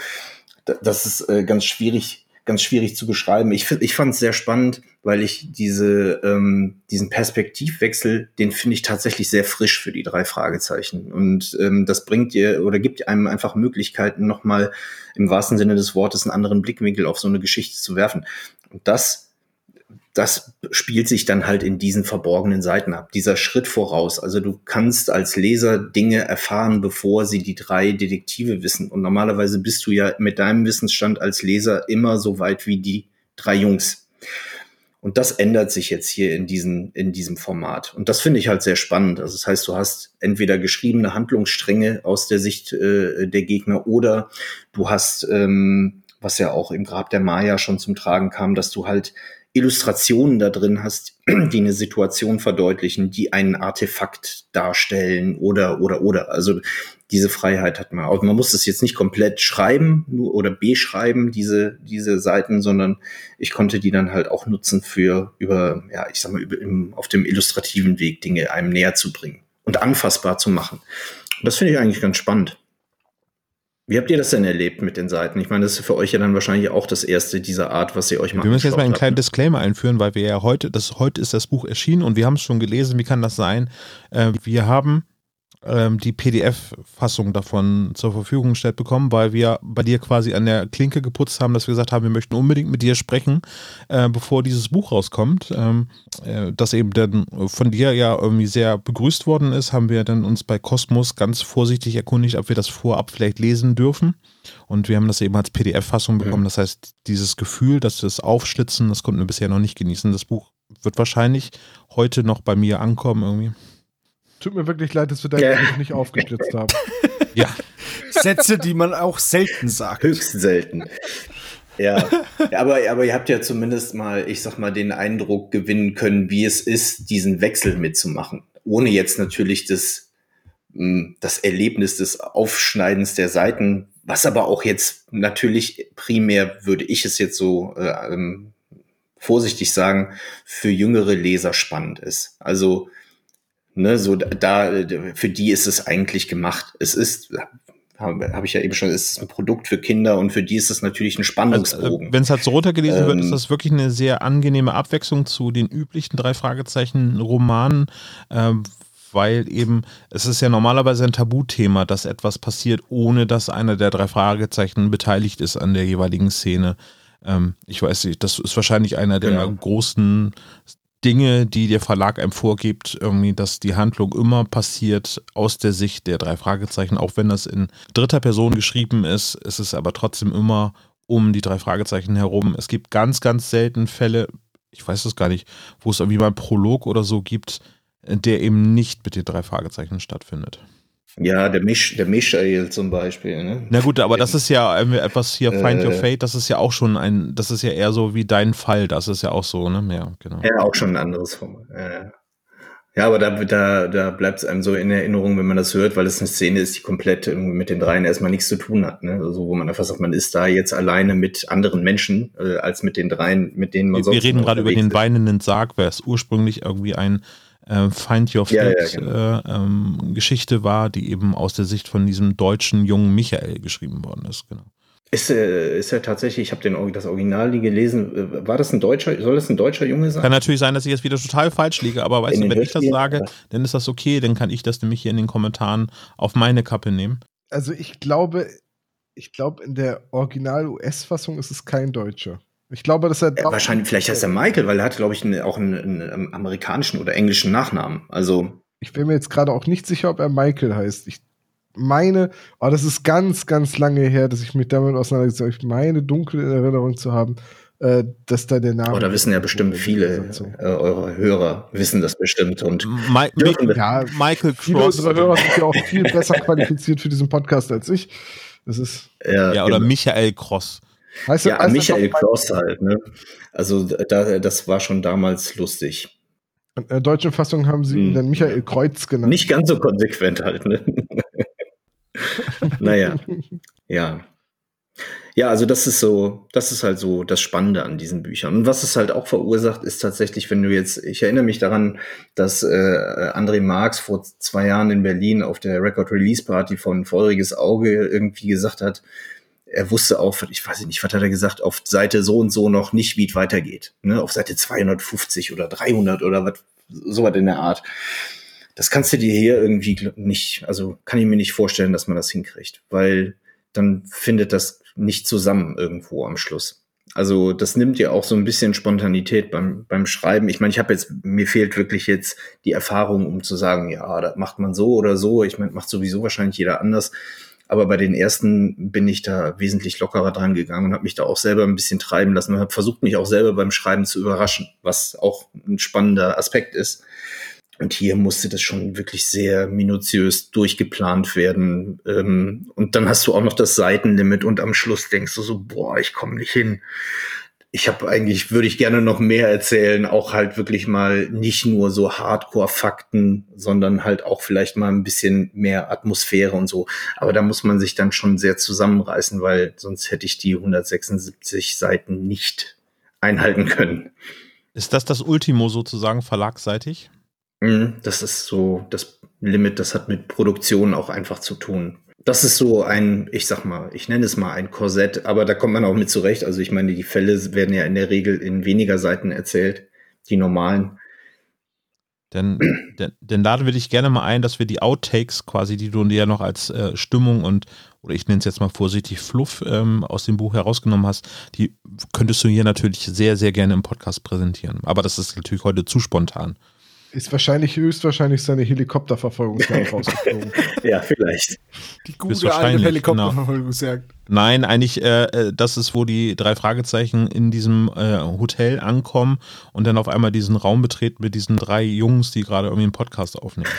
das ist äh, ganz schwierig ganz schwierig zu beschreiben. Ich, ich fand es sehr spannend, weil ich diese, ähm, diesen Perspektivwechsel, den finde ich tatsächlich sehr frisch für die drei Fragezeichen. Und ähm, das bringt dir oder gibt einem einfach Möglichkeiten, nochmal im wahrsten Sinne des Wortes einen anderen Blickwinkel auf so eine Geschichte zu werfen. Und das das spielt sich dann halt in diesen verborgenen Seiten ab. Dieser Schritt voraus. Also du kannst als Leser Dinge erfahren, bevor sie die drei Detektive wissen. Und normalerweise bist du ja mit deinem Wissensstand als Leser immer so weit wie die drei Jungs. Und das ändert sich jetzt hier in, diesen, in diesem Format. Und das finde ich halt sehr spannend. Also das heißt, du hast entweder geschriebene Handlungsstränge aus der Sicht äh, der Gegner oder du hast, ähm, was ja auch im Grab der Maya schon zum Tragen kam, dass du halt Illustrationen da drin hast, <clears throat> die eine Situation verdeutlichen, die einen Artefakt darstellen oder, oder, oder. Also diese Freiheit hat man auch. Man muss es jetzt nicht komplett schreiben nur, oder beschreiben, diese, diese Seiten, sondern ich konnte die dann halt auch nutzen für über, ja, ich sag mal, über, im, auf dem illustrativen Weg Dinge einem näher zu bringen und anfassbar zu machen. Das finde ich eigentlich ganz spannend. Wie habt ihr das denn erlebt mit den Seiten? Ich meine, das ist für euch ja dann wahrscheinlich auch das erste dieser Art, was ihr euch mal Wir müssen jetzt mal einen kleinen ne? Disclaimer einführen, weil wir ja heute, das heute ist das Buch erschienen und wir haben es schon gelesen. Wie kann das sein? Äh, wir haben ähm, die PDF-Fassung davon zur Verfügung gestellt bekommen, weil wir bei dir quasi an der Klinke geputzt haben, dass wir gesagt haben, wir möchten unbedingt mit dir sprechen, äh, bevor dieses Buch rauskommt. Ähm, äh, das eben dann von dir ja irgendwie sehr begrüßt worden ist, haben wir dann uns bei Cosmos ganz vorsichtig erkundigt, ob wir das vorab vielleicht lesen dürfen. Und wir haben das eben als PDF-Fassung bekommen. Das heißt, dieses Gefühl, dass wir es aufschlitzen, das konnten wir bisher noch nicht genießen. Das Buch wird wahrscheinlich heute noch bei mir ankommen irgendwie. Tut mir wirklich leid, dass wir da ja. nicht aufgeblitzt haben. Ja. <laughs> Sätze, die man auch selten sagt. Höchst selten. Ja, aber, aber ihr habt ja zumindest mal, ich sag mal, den Eindruck gewinnen können, wie es ist, diesen Wechsel mitzumachen. ohne jetzt natürlich das, hm, das Erlebnis des Aufschneidens der Seiten, was aber auch jetzt natürlich primär, würde ich es jetzt so äh, ähm, vorsichtig sagen, für jüngere Leser spannend ist. Also, ne, so da, für die ist es eigentlich gemacht. Es ist, habe hab ich ja eben schon, es ist ein Produkt für Kinder und für die ist es natürlich ein Spannungsbogen. Also, äh, Wenn es halt so runtergelesen ähm, wird, ist das wirklich eine sehr angenehme Abwechslung zu den üblichen drei Fragezeichen Romanen, ähm, weil eben es ist ja normalerweise ein Tabuthema, dass etwas passiert, ohne dass einer der drei Fragezeichen beteiligt ist an der jeweiligen Szene. Ähm, ich weiß nicht, das ist wahrscheinlich einer der genau. großen Dinge, die der Verlag einem vorgibt, irgendwie, dass die Handlung immer passiert aus der Sicht der drei Fragezeichen, auch wenn das in dritter Person geschrieben ist, ist es aber trotzdem immer um die drei Fragezeichen herum. Es gibt ganz, ganz selten Fälle, ich weiß es gar nicht, wo es irgendwie mal einen Prolog oder so gibt, der eben nicht mit den drei Fragezeichen stattfindet. Ja, der, Misch, der Michael zum Beispiel. Ne? Na gut, aber das ist ja etwas hier, Find äh, Your Fate, das ist ja auch schon ein, das ist ja eher so wie dein Fall, das ist ja auch so, ne? Ja, genau. Ja, auch schon ein anderes Format. Ja, ja aber da, da, da bleibt es einem so in Erinnerung, wenn man das hört, weil es eine Szene ist, die komplett mit den dreien erstmal nichts zu tun hat. Ne? Also wo man einfach sagt, man ist da jetzt alleine mit anderen Menschen, äh, als mit den dreien, mit denen man wir, sonst Wir reden gerade über den weinenden Sarg, wer es ursprünglich irgendwie ein äh, Find Your Fate ja, ja, genau. äh, ähm, Geschichte war, die eben aus der Sicht von diesem deutschen jungen Michael geschrieben worden ist. Genau. Ist, äh, ist er tatsächlich, ich habe das Original nie gelesen, äh, war das ein deutscher, soll das ein deutscher Junge sein? Kann natürlich sein, dass ich jetzt wieder total falsch liege, aber weißt in du, wenn ich das sage, dann ist das okay, dann kann ich das nämlich hier in den Kommentaren auf meine Kappe nehmen. Also ich glaube, ich glaube, in der Original-US-Fassung ist es kein Deutscher. Ich glaube, dass er. Ja, wahrscheinlich, vielleicht heißt er Michael, weil er hat, glaube ich, eine, auch einen, einen, amerikanischen oder englischen Nachnamen. Also. Ich bin mir jetzt gerade auch nicht sicher, ob er Michael heißt. Ich meine, oh, das ist ganz, ganz lange her, dass ich mich damit auseinandergesetzt habe. Ich meine, dunkel in Erinnerung zu haben, äh, dass da der Name. Oh, da wissen ja bestimmt viele äh, eurer Hörer, wissen das bestimmt. Und Ma ja, Michael Cross. Viele unserer Hörer sind ja auch viel besser qualifiziert für diesen Podcast als ich. Das ist. Ja, ja oder genau. Michael Cross. Heißt ja, heißt Michael Klaus halt, ne? Also da, das war schon damals lustig. In der deutschen Fassung haben sie ihn hm. dann Michael Kreuz genannt. Nicht ganz so konsequent halt, ne? naja, ja. Ja, also das ist so, das ist halt so das Spannende an diesen Büchern. Und was es halt auch verursacht, ist tatsächlich, wenn du jetzt, ich erinnere mich daran, dass äh, André Marx vor zwei Jahren in Berlin auf der Record Release Party von Feuriges Auge irgendwie gesagt hat, er wusste auch, ich weiß nicht, was hat er gesagt, auf Seite so und so noch nicht, wie es weitergeht. Ne? Auf Seite 250 oder 300 oder was, sowas in der Art. Das kannst du dir hier irgendwie nicht, also kann ich mir nicht vorstellen, dass man das hinkriegt, weil dann findet das nicht zusammen irgendwo am Schluss. Also das nimmt ja auch so ein bisschen Spontanität beim, beim Schreiben. Ich meine, ich habe jetzt, mir fehlt wirklich jetzt die Erfahrung, um zu sagen, ja, das macht man so oder so. Ich meine, macht sowieso wahrscheinlich jeder anders. Aber bei den ersten bin ich da wesentlich lockerer dran gegangen und habe mich da auch selber ein bisschen treiben lassen und habe versucht, mich auch selber beim Schreiben zu überraschen, was auch ein spannender Aspekt ist. Und hier musste das schon wirklich sehr minutiös durchgeplant werden. Ähm, und dann hast du auch noch das Seitenlimit und am Schluss denkst du so, boah, ich komme nicht hin ich habe eigentlich, würde ich gerne noch mehr erzählen, auch halt wirklich mal nicht nur so Hardcore-Fakten, sondern halt auch vielleicht mal ein bisschen mehr Atmosphäre und so. Aber da muss man sich dann schon sehr zusammenreißen, weil sonst hätte ich die 176 Seiten nicht einhalten können. Ist das das Ultimo sozusagen verlagsseitig? Mhm, das ist so das Limit, das hat mit Produktion auch einfach zu tun das ist so ein, ich sag mal, ich nenne es mal ein Korsett, aber da kommt man auch mit zurecht. Also ich meine, die Fälle werden ja in der Regel in weniger Seiten erzählt, die normalen. Denn, denn laden wir dich gerne mal ein, dass wir die Outtakes quasi, die du dir ja noch als äh, Stimmung und, oder ich nenne es jetzt mal vorsichtig, Fluff ähm, aus dem Buch herausgenommen hast, die könntest du hier natürlich sehr, sehr gerne im Podcast präsentieren. Aber das ist natürlich heute zu spontan ist wahrscheinlich höchstwahrscheinlich seine Helikopterverfolgungsjagd <laughs> rausgeflogen. ja, vielleicht. Die gute alte Helikopterverfolgungsjagd. Genau. Nein, eigentlich, äh, äh, das ist, wo die drei Fragezeichen in diesem äh, Hotel ankommen und dann auf einmal diesen Raum betreten mit diesen drei Jungs, die gerade irgendwie einen Podcast aufnehmen.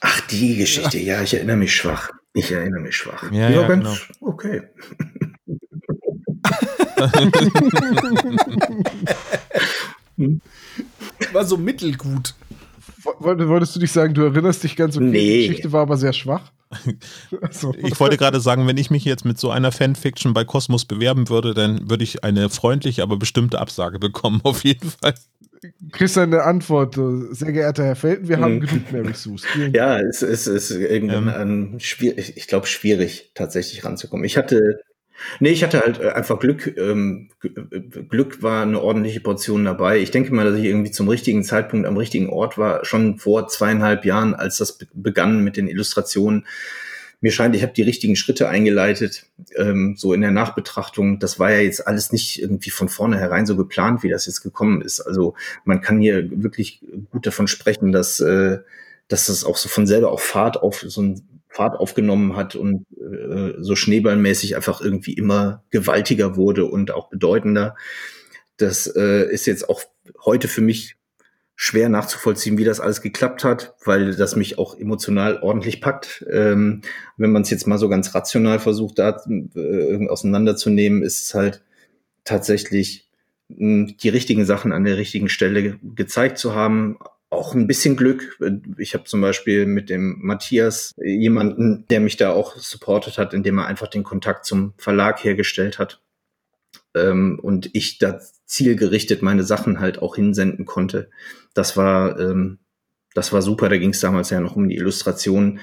Ach, die Geschichte, ja, ich erinnere mich schwach. Ich erinnere mich schwach. Ja, ja, ja ganz genau. okay. <laughs> War so mittelgut Wolltest du nicht sagen, du erinnerst dich ganz okay, Nee. die Geschichte war aber sehr schwach? <laughs> Also, Ich wollte gerade sagen, wenn ich mich jetzt mit so einer Fanfiction bei Cosmos bewerben würde, dann würde ich eine freundliche, aber bestimmte Absage bekommen, <laughs> auf jeden Fall. kriegst du eine Antwort. äh, Sehr geehrter Herr Felten, wir haben Mhm. genug Mary Sues. <laughs> Ja, es ist, es ist irgendwann ähm, schwierig, ich glaube, schwierig, tatsächlich ranzukommen. Ich hatte, nee, ich hatte halt äh, einfach Glück. Ähm, äh, Glück war eine ordentliche Portion dabei. Ich denke mal, dass ich irgendwie zum richtigen Zeitpunkt am richtigen Ort war, schon vor zweieinhalb Jahren, als das be- begann mit den Illustrationen. Mir scheint, ich habe die richtigen Schritte eingeleitet, ähm, so in der Nachbetrachtung. Das war ja jetzt alles nicht irgendwie von vornherein so geplant, wie das jetzt gekommen ist. Also man kann hier wirklich gut davon sprechen, dass, äh, dass das auch so von selber auch Fahrt auf so ein Fahrt aufgenommen hat und äh, so schneeballmäßig einfach irgendwie immer gewaltiger wurde und auch bedeutender. Das äh, ist jetzt auch heute für mich schwer nachzuvollziehen, wie das alles geklappt hat, weil das mich auch emotional ordentlich packt. Ähm, wenn man es jetzt mal so ganz rational versucht, da äh, auseinanderzunehmen, ist es halt tatsächlich mh, die richtigen Sachen an der richtigen Stelle gezeigt zu haben. Auch ein bisschen Glück. Ich habe zum Beispiel mit dem Matthias jemanden, der mich da auch supportet hat, indem er einfach den Kontakt zum Verlag hergestellt hat. Ähm, und ich da zielgerichtet meine Sachen halt auch hinsenden konnte. Das war, ähm, das war super. Da ging es damals ja noch um die Illustration.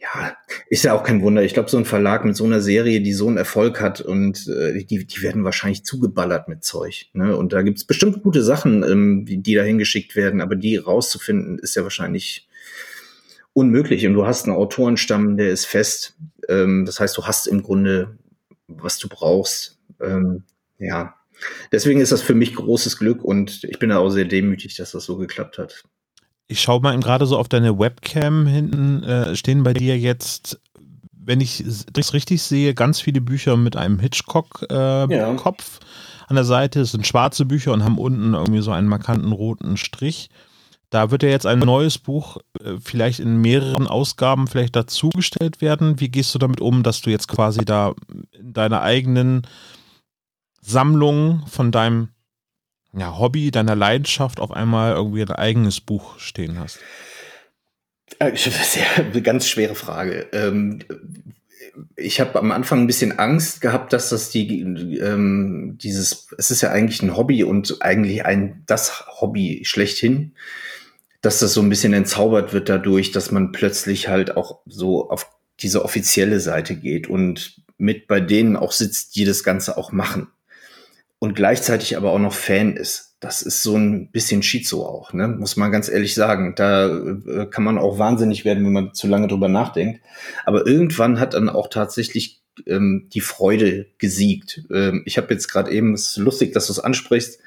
Ja, ist ja auch kein Wunder. Ich glaube, so ein Verlag mit so einer Serie, die so einen Erfolg hat und äh, die, die werden wahrscheinlich zugeballert mit Zeug. Ne? Und da gibt's bestimmt gute Sachen, ähm, die, die da hingeschickt werden, aber die rauszufinden, ist ja wahrscheinlich unmöglich. Und du hast einen Autorenstamm, der ist fest. Ähm, das heißt, du hast im Grunde, was du brauchst. Ähm, ja, deswegen ist das für mich großes Glück und ich bin da auch sehr demütig, dass das so geklappt hat. Ich schaue mal gerade so auf deine Webcam hinten, äh, stehen bei dir jetzt, wenn ich das richtig sehe, ganz viele Bücher mit einem Hitchcock-Kopf äh, Ja. An der Seite. Es sind schwarze Bücher und haben unten irgendwie so einen markanten roten Strich. Da wird ja jetzt ein neues Buch äh, vielleicht in mehreren Ausgaben vielleicht dazugestellt werden. Wie gehst du damit um, dass du jetzt quasi da in deiner eigenen Sammlung von deinem ja, Hobby, deiner Leidenschaft auf einmal irgendwie ein eigenes Buch stehen hast? Äh, Sehr, <laughs> ganz schwere Frage. Ähm, ich habe am Anfang ein bisschen Angst gehabt, dass das die ähm, dieses, es ist ja eigentlich ein Hobby und eigentlich ein das Hobby schlechthin, dass das so ein bisschen entzaubert wird dadurch, dass man plötzlich halt auch so auf diese offizielle Seite geht und mit bei denen auch sitzt, die das Ganze auch machen und gleichzeitig aber auch noch Fan ist. Das ist so ein bisschen Schizo auch, ne? muss man ganz ehrlich sagen. Da äh, kann man auch wahnsinnig werden, wenn man zu lange drüber nachdenkt. Aber irgendwann hat dann auch tatsächlich ähm, die Freude gesiegt. Ähm, ich habe jetzt gerade eben, es ist lustig, dass du es ansprichst,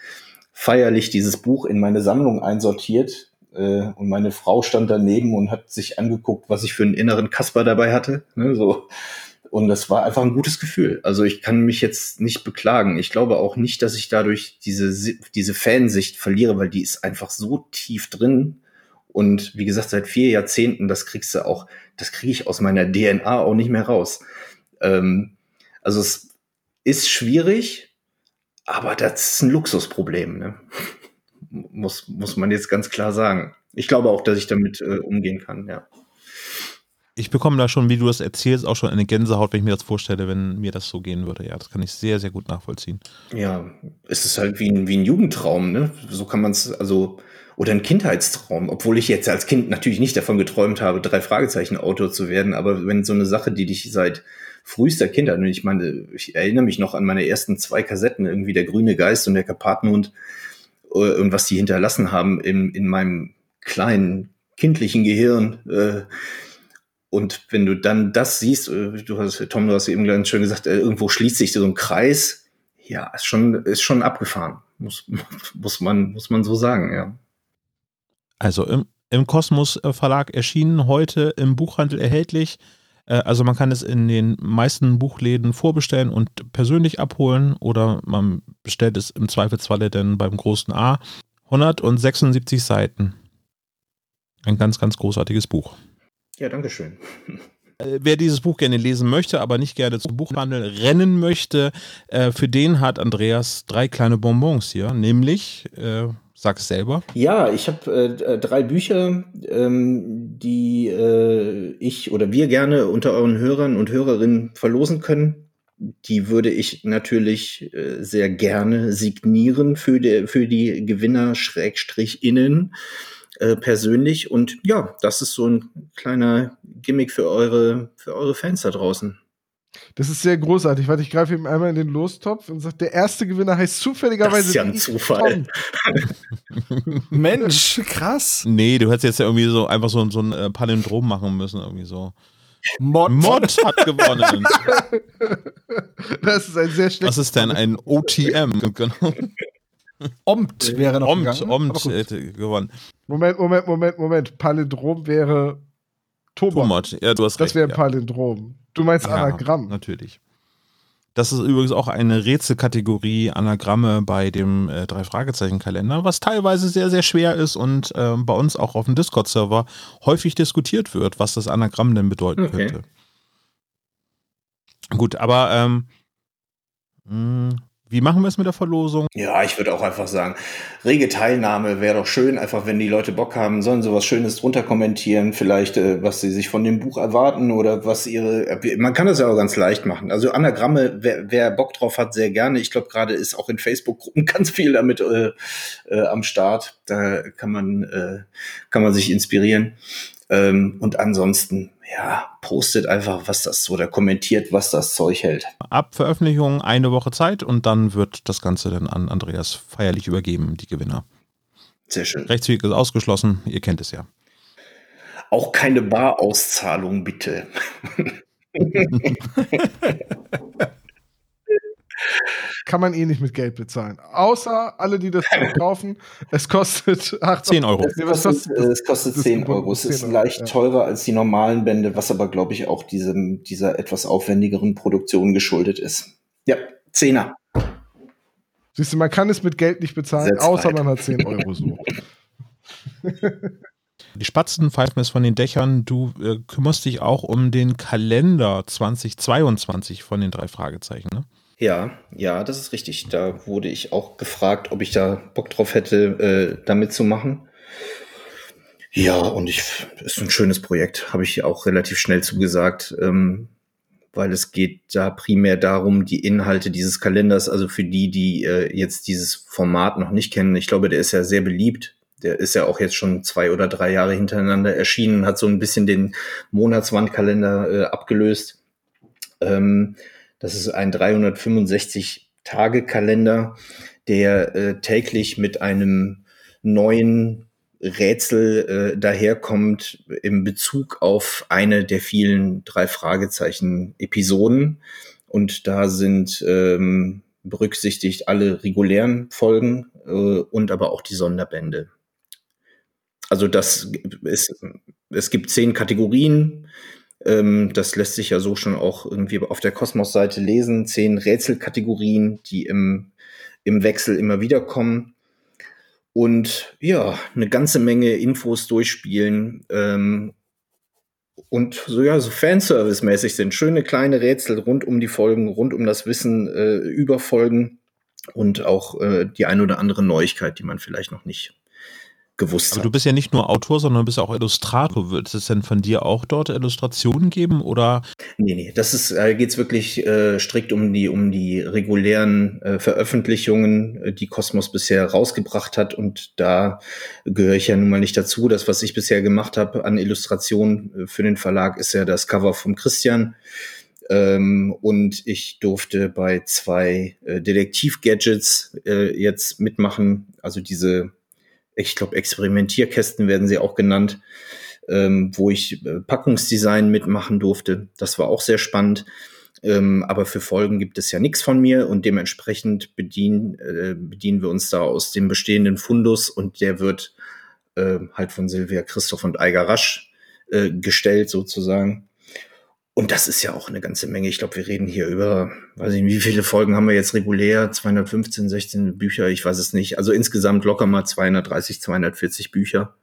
feierlich dieses Buch in meine Sammlung einsortiert. Äh, und meine Frau stand daneben und hat sich angeguckt, was ich für einen inneren Kasper dabei hatte. Ne? So, und das war einfach ein gutes Gefühl. Also ich kann mich jetzt nicht beklagen. Ich glaube auch nicht, dass ich dadurch diese, diese Fansicht verliere, weil die ist einfach so tief drin. Und wie gesagt, seit vier Jahrzehnten, das kriegst du auch, das kriege ich aus meiner DNA auch nicht mehr raus. Ähm, also es ist schwierig, aber das ist ein Luxusproblem. Ne? <laughs> muss, muss man jetzt ganz klar sagen. Ich glaube auch, dass ich damit äh, umgehen kann, ja. Ich bekomme da schon, wie du das erzählst, auch schon eine Gänsehaut, wenn ich mir das vorstelle, wenn mir das so gehen würde. Ja, das kann ich sehr, sehr gut nachvollziehen. Ja, es ist halt wie ein, wie ein Jugendtraum, ne? So kann man es, also, oder ein Kindheitstraum, obwohl ich jetzt als Kind natürlich nicht davon geträumt habe, drei Fragezeichen Autor zu werden, aber wenn so eine Sache, die dich seit frühester Kindheit, und ich meine, ich erinnere mich noch an meine ersten zwei Kassetten, irgendwie der grüne Geist und der Karpatenhund, äh, und was die hinterlassen haben in, in meinem kleinen kindlichen Gehirn, äh, und wenn du dann das siehst, äh, du hast, Tom, du hast eben ganz schön gesagt, äh, irgendwo schließt sich so ein Kreis. Ja, ist schon, ist schon abgefahren. Muss, <laughs> muss man, muss man so sagen, ja. Also im, im Kosmos äh, Verlag erschienen, heute im Buchhandel erhältlich. Also man kann es in den meisten Buchläden vorbestellen und persönlich abholen oder man bestellt es im Zweifelsfalle dann beim großen A. 176 Seiten. Ein ganz, ganz großartiges Buch. Ja, dankeschön. Äh, Wer dieses Buch gerne lesen möchte, aber nicht gerne zum Buchhandel rennen möchte, äh, für den hat Andreas drei kleine Bonbons hier, nämlich, äh, Sag es selber. Ja, ich habe äh, drei Bücher, ähm, die äh, ich oder wir gerne unter euren Hörern und Hörerinnen verlosen können. Die würde ich natürlich äh, sehr gerne signieren für die, für die Gewinner Schrägstrich innen äh, persönlich. Und ja, das ist so ein kleiner Gimmick für eure, für eure Fans da draußen. Das ist sehr großartig. Warte, ich greife ihm einmal in den Lostopf und sage, der erste Gewinner heißt zufälligerweise. Das ist ja ein Zufall. <laughs> Mensch, krass. Nee, du hättest jetzt ja irgendwie so einfach so, so ein äh, Palindrom machen müssen, irgendwie so. Mod. Mod hat gewonnen. <laughs> das ist ein sehr schlechtes. Was ist denn ein OTM? <laughs> Genau. Omt wäre noch Omt, gegangen. Omt hätte gewonnen. Moment, Moment, Moment, Moment. Palindrom wäre Tobot. Tomot, ja, du hast Das recht. wäre ein ja. Palindrom. Du meinst Ja, Anagramm. Natürlich. Das ist übrigens auch eine Rätselkategorie Anagramme bei dem äh, Drei-Fragezeichen-Kalender, was teilweise sehr, sehr schwer ist und ähm, bei uns auch auf dem Discord-Server häufig diskutiert wird, was das Anagramm denn bedeuten Okay. könnte. Gut, aber ähm, mh, wie machen wir es mit der Verlosung? Ja, ich würde auch einfach sagen, rege Teilnahme wäre doch schön, einfach wenn die Leute Bock haben, sollen sie was Schönes drunter kommentieren, vielleicht äh, was sie sich von dem Buch erwarten oder was ihre, man kann das ja auch ganz leicht machen. Also Anagramme, wer, wer Bock drauf hat, sehr gerne. Ich glaube, gerade ist auch in Facebook-Gruppen <laughs> ganz viel damit äh, äh, am Start. Da kann man, äh, kann man sich inspirieren. Ähm, und ansonsten, ja, postet einfach, was das oder kommentiert, was das Zeug hält. Ab Veröffentlichung eine Woche Zeit und dann wird das Ganze dann an Andreas feierlich übergeben, die Gewinner. Sehr schön. Rechtsweg ist ausgeschlossen, ihr kennt es ja. Auch keine Barauszahlung, bitte. <laughs> <laughs> Kann man eh nicht mit Geld bezahlen. Außer alle, die das kaufen. Es kostet 8 10 Euro. Es kostet, es kostet das 10 Gebot Euro. Es 10 ist leicht ja. teurer als die normalen Bände, was aber, glaube ich, auch diesem, dieser etwas aufwendigeren Produktion geschuldet ist. Ja, Zehner. Siehst du, man kann es mit Geld nicht bezahlen, Setz außer weit. man hat 10 Euro so. <laughs> Die Spatzen pfeifen es von den Dächern. Du äh, kümmerst dich auch um den Kalender 2022 von den drei Fragezeichen, ne? Ja, ja, das ist richtig. Da wurde ich auch gefragt, ob ich da Bock drauf hätte, äh, damit zu machen. Ja, und ich ist ein schönes Projekt, habe ich auch relativ schnell zugesagt, ähm, weil es geht da primär darum, die Inhalte dieses Kalenders, also für die, die äh, jetzt dieses Format noch nicht kennen, ich glaube, der ist ja sehr beliebt. Der ist ja auch jetzt schon zwei oder drei Jahre hintereinander erschienen, hat so ein bisschen den Monatswandkalender äh, abgelöst. Ähm, das ist ein 365-Tage-Kalender, der äh, täglich mit einem neuen Rätsel äh, daherkommt im Bezug auf eine der vielen drei Fragezeichen-Episoden. Und da sind ähm, berücksichtigt alle regulären Folgen äh, und aber auch die Sonderbände. Also das ist, es gibt zehn Kategorien. Ähm, das lässt sich ja so schon auch irgendwie auf der Kosmos-Seite lesen. Zehn Rätselkategorien, die im, im Wechsel immer wieder kommen. Und ja, eine ganze Menge Infos durchspielen. Ähm, und so ja, so Fanservice-mäßig sind schöne kleine Rätsel rund um die Folgen, rund um das Wissen äh, über Folgen und auch äh, die ein oder andere Neuigkeit, die man vielleicht noch nicht gewusst Aber hat. du bist ja nicht nur Autor, sondern du bist auch Illustrator. Wird es denn von dir auch dort Illustrationen geben oder Nee, nee, das ist, äh, geht's wirklich äh, strikt um die, um die regulären äh, Veröffentlichungen, äh, die Kosmos bisher rausgebracht hat. Und da gehöre ich ja nun mal nicht dazu. Das, was ich bisher gemacht habe an Illustrationen äh, für den Verlag, ist ja das Cover vom Christian. Ähm, und ich durfte bei zwei äh, Detektiv-Gadgets äh, jetzt mitmachen. Also diese, ich glaube, Experimentierkästen werden sie auch genannt ähm, wo ich äh, Packungsdesign mitmachen durfte. Das war auch sehr spannend. Ähm, aber für Folgen gibt es ja nichts von mir und dementsprechend bedienen, äh, bedienen wir uns da aus dem bestehenden Fundus und der wird äh, halt von Silvia Christoph und Eiger Rasch äh, gestellt sozusagen. Und das ist ja auch eine ganze Menge. Ich glaube, wir reden hier über, weiß ich nicht, wie viele Folgen haben wir jetzt regulär? 215, 16 Bücher, ich weiß es nicht. Also insgesamt locker mal 230, 240 Bücher.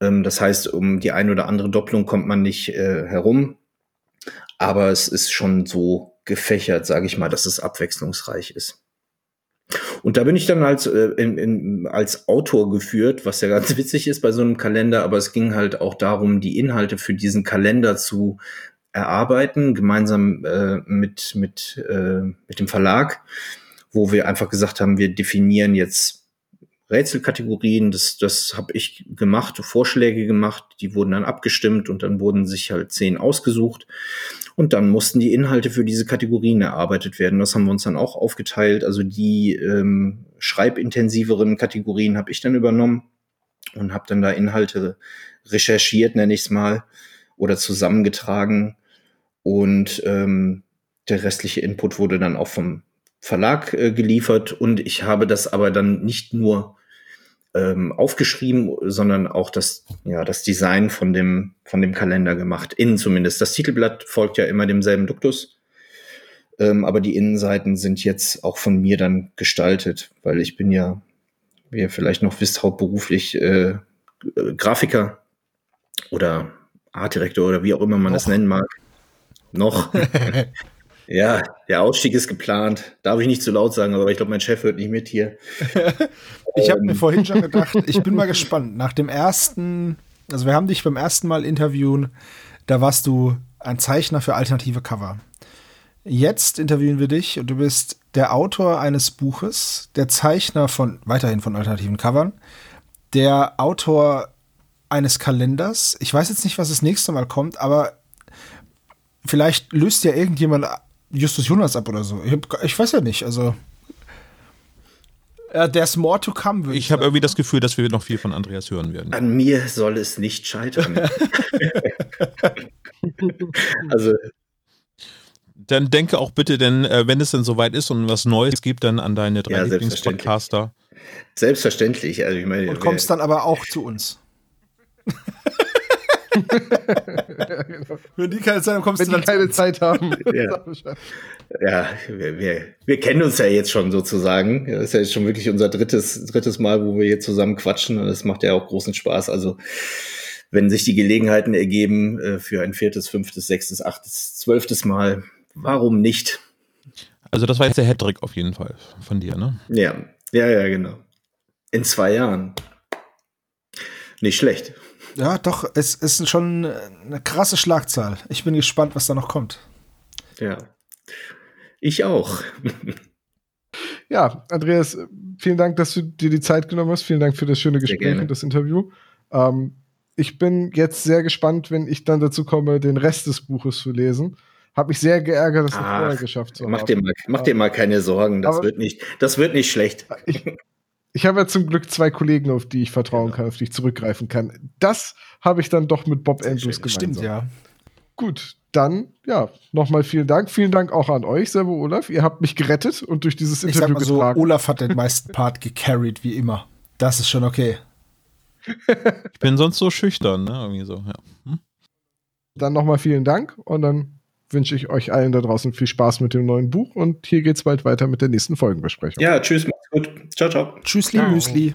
Ähm, das heißt, um die ein oder andere Doppelung kommt man nicht äh, herum. Aber es ist schon so gefächert, sage ich mal, dass es abwechslungsreich ist. Und da bin ich dann als, äh, in, in, als Autor geführt, was ja ganz <laughs> witzig ist bei so einem Kalender, aber es ging halt auch darum, die Inhalte für diesen Kalender zu erarbeiten, gemeinsam äh, mit, mit, äh, mit dem Verlag, wo wir einfach gesagt haben, wir definieren jetzt Rätselkategorien, das, das habe ich gemacht, Vorschläge gemacht, die wurden dann abgestimmt und dann wurden sich halt zehn ausgesucht. Und dann mussten die Inhalte für diese Kategorien erarbeitet werden. Das haben wir uns dann auch aufgeteilt. Also die ähm, schreibintensiveren Kategorien habe ich dann übernommen und habe dann da Inhalte recherchiert, nenne ich es mal, oder zusammengetragen. Und ähm, der restliche Input wurde dann auch vom Verlag äh, geliefert. Und ich habe das aber dann nicht nur ähm, aufgeschrieben, sondern auch das, ja, das Design von dem, von dem Kalender gemacht. Innen zumindest. Das Titelblatt folgt ja immer demselben Duktus. Ähm, aber die Innenseiten sind jetzt auch von mir dann gestaltet, weil ich bin ja, wie ihr vielleicht noch wisst, hauptberuflich äh, Grafiker oder Artdirektor oder wie auch immer man noch. das nennen mag. Noch. <laughs> Ja, der Ausstieg ist geplant. Darf ich nicht zu laut sagen, aber ich glaube, mein Chef hört nicht mit hier. <laughs> ich habe mir ähm. vorhin schon gedacht, <laughs> ich bin mal gespannt. Nach dem ersten, also wir haben dich beim ersten Mal interviewen, da warst du ein Zeichner für alternative Cover. Jetzt interviewen wir dich und du bist der Autor eines Buches, der Zeichner von, weiterhin von alternativen Covern, der Autor eines Kalenders. Ich weiß jetzt nicht, was das nächste Mal kommt, aber vielleicht löst ja irgendjemand Justus Jonas ab oder so. Ich, hab, ich weiß ja nicht, also. Uh, there's more to come. Ich, ich habe irgendwie das Gefühl, dass wir noch viel von Andreas hören werden. An mir soll es nicht scheitern. <laughs> also. Dann denke auch bitte, denn äh, wenn es denn soweit ist und was Neues gibt, dann an deine drei ja, Lieblingspodcaster. Selbstverständlich. Also ich meine, und kommst dann aber auch zu uns. <laughs> Wenn die keine Zeit haben, kommst Wenn du dann keine Zeit haben. <laughs> ja, ja wir, wir, wir, kennen uns ja jetzt schon sozusagen. Das ist ja jetzt schon wirklich unser drittes, drittes Mal, wo wir hier zusammen quatschen und das macht ja auch großen Spaß. Also wenn sich die Gelegenheiten ergeben äh, für ein viertes, fünftes, sechstes, achtes, zwölftes Mal, warum nicht? Also das war jetzt der Hattrick auf jeden Fall von dir, ne? Ja, ja, ja, genau. In zwei Jahren. Nicht schlecht. Ja, doch, es ist schon eine krasse Schlagzahl. Ich bin gespannt, was da noch kommt. Ja. Ich auch. <laughs> ja, Andreas, vielen Dank, dass du dir die Zeit genommen hast. Vielen Dank für das schöne Gespräch und das Interview. Ähm, ich bin jetzt sehr gespannt, wenn ich dann dazu komme, den Rest des Buches zu lesen. Hab mich sehr geärgert, dass du vorher geschafft zu mach haben. Dir mal, mach dir mal keine Sorgen, das, wird nicht, das wird nicht schlecht. Ich, ich habe ja zum Glück zwei Kollegen, auf die ich vertrauen genau. kann, auf die ich zurückgreifen kann. Das habe ich dann doch mit Bob Andrews gemacht. Stimmt, ja. Gut, dann, ja, nochmal vielen Dank. Vielen Dank auch an euch, Servo Olaf. Ihr habt mich gerettet und durch dieses ich Interview sag mal so, Olaf hat den meisten Part gecarried, wie immer. Das ist schon okay. ich bin sonst so schüchtern, ne? Irgendwie so, ja. Hm? Dann nochmal vielen Dank und dann wünsche ich euch allen da draußen viel Spaß mit dem neuen Buch und hier geht's bald weiter mit der nächsten Folgenbesprechung. Ja, tschüss, macht's gut. Ciao, ciao. Tschüssli, Müsli.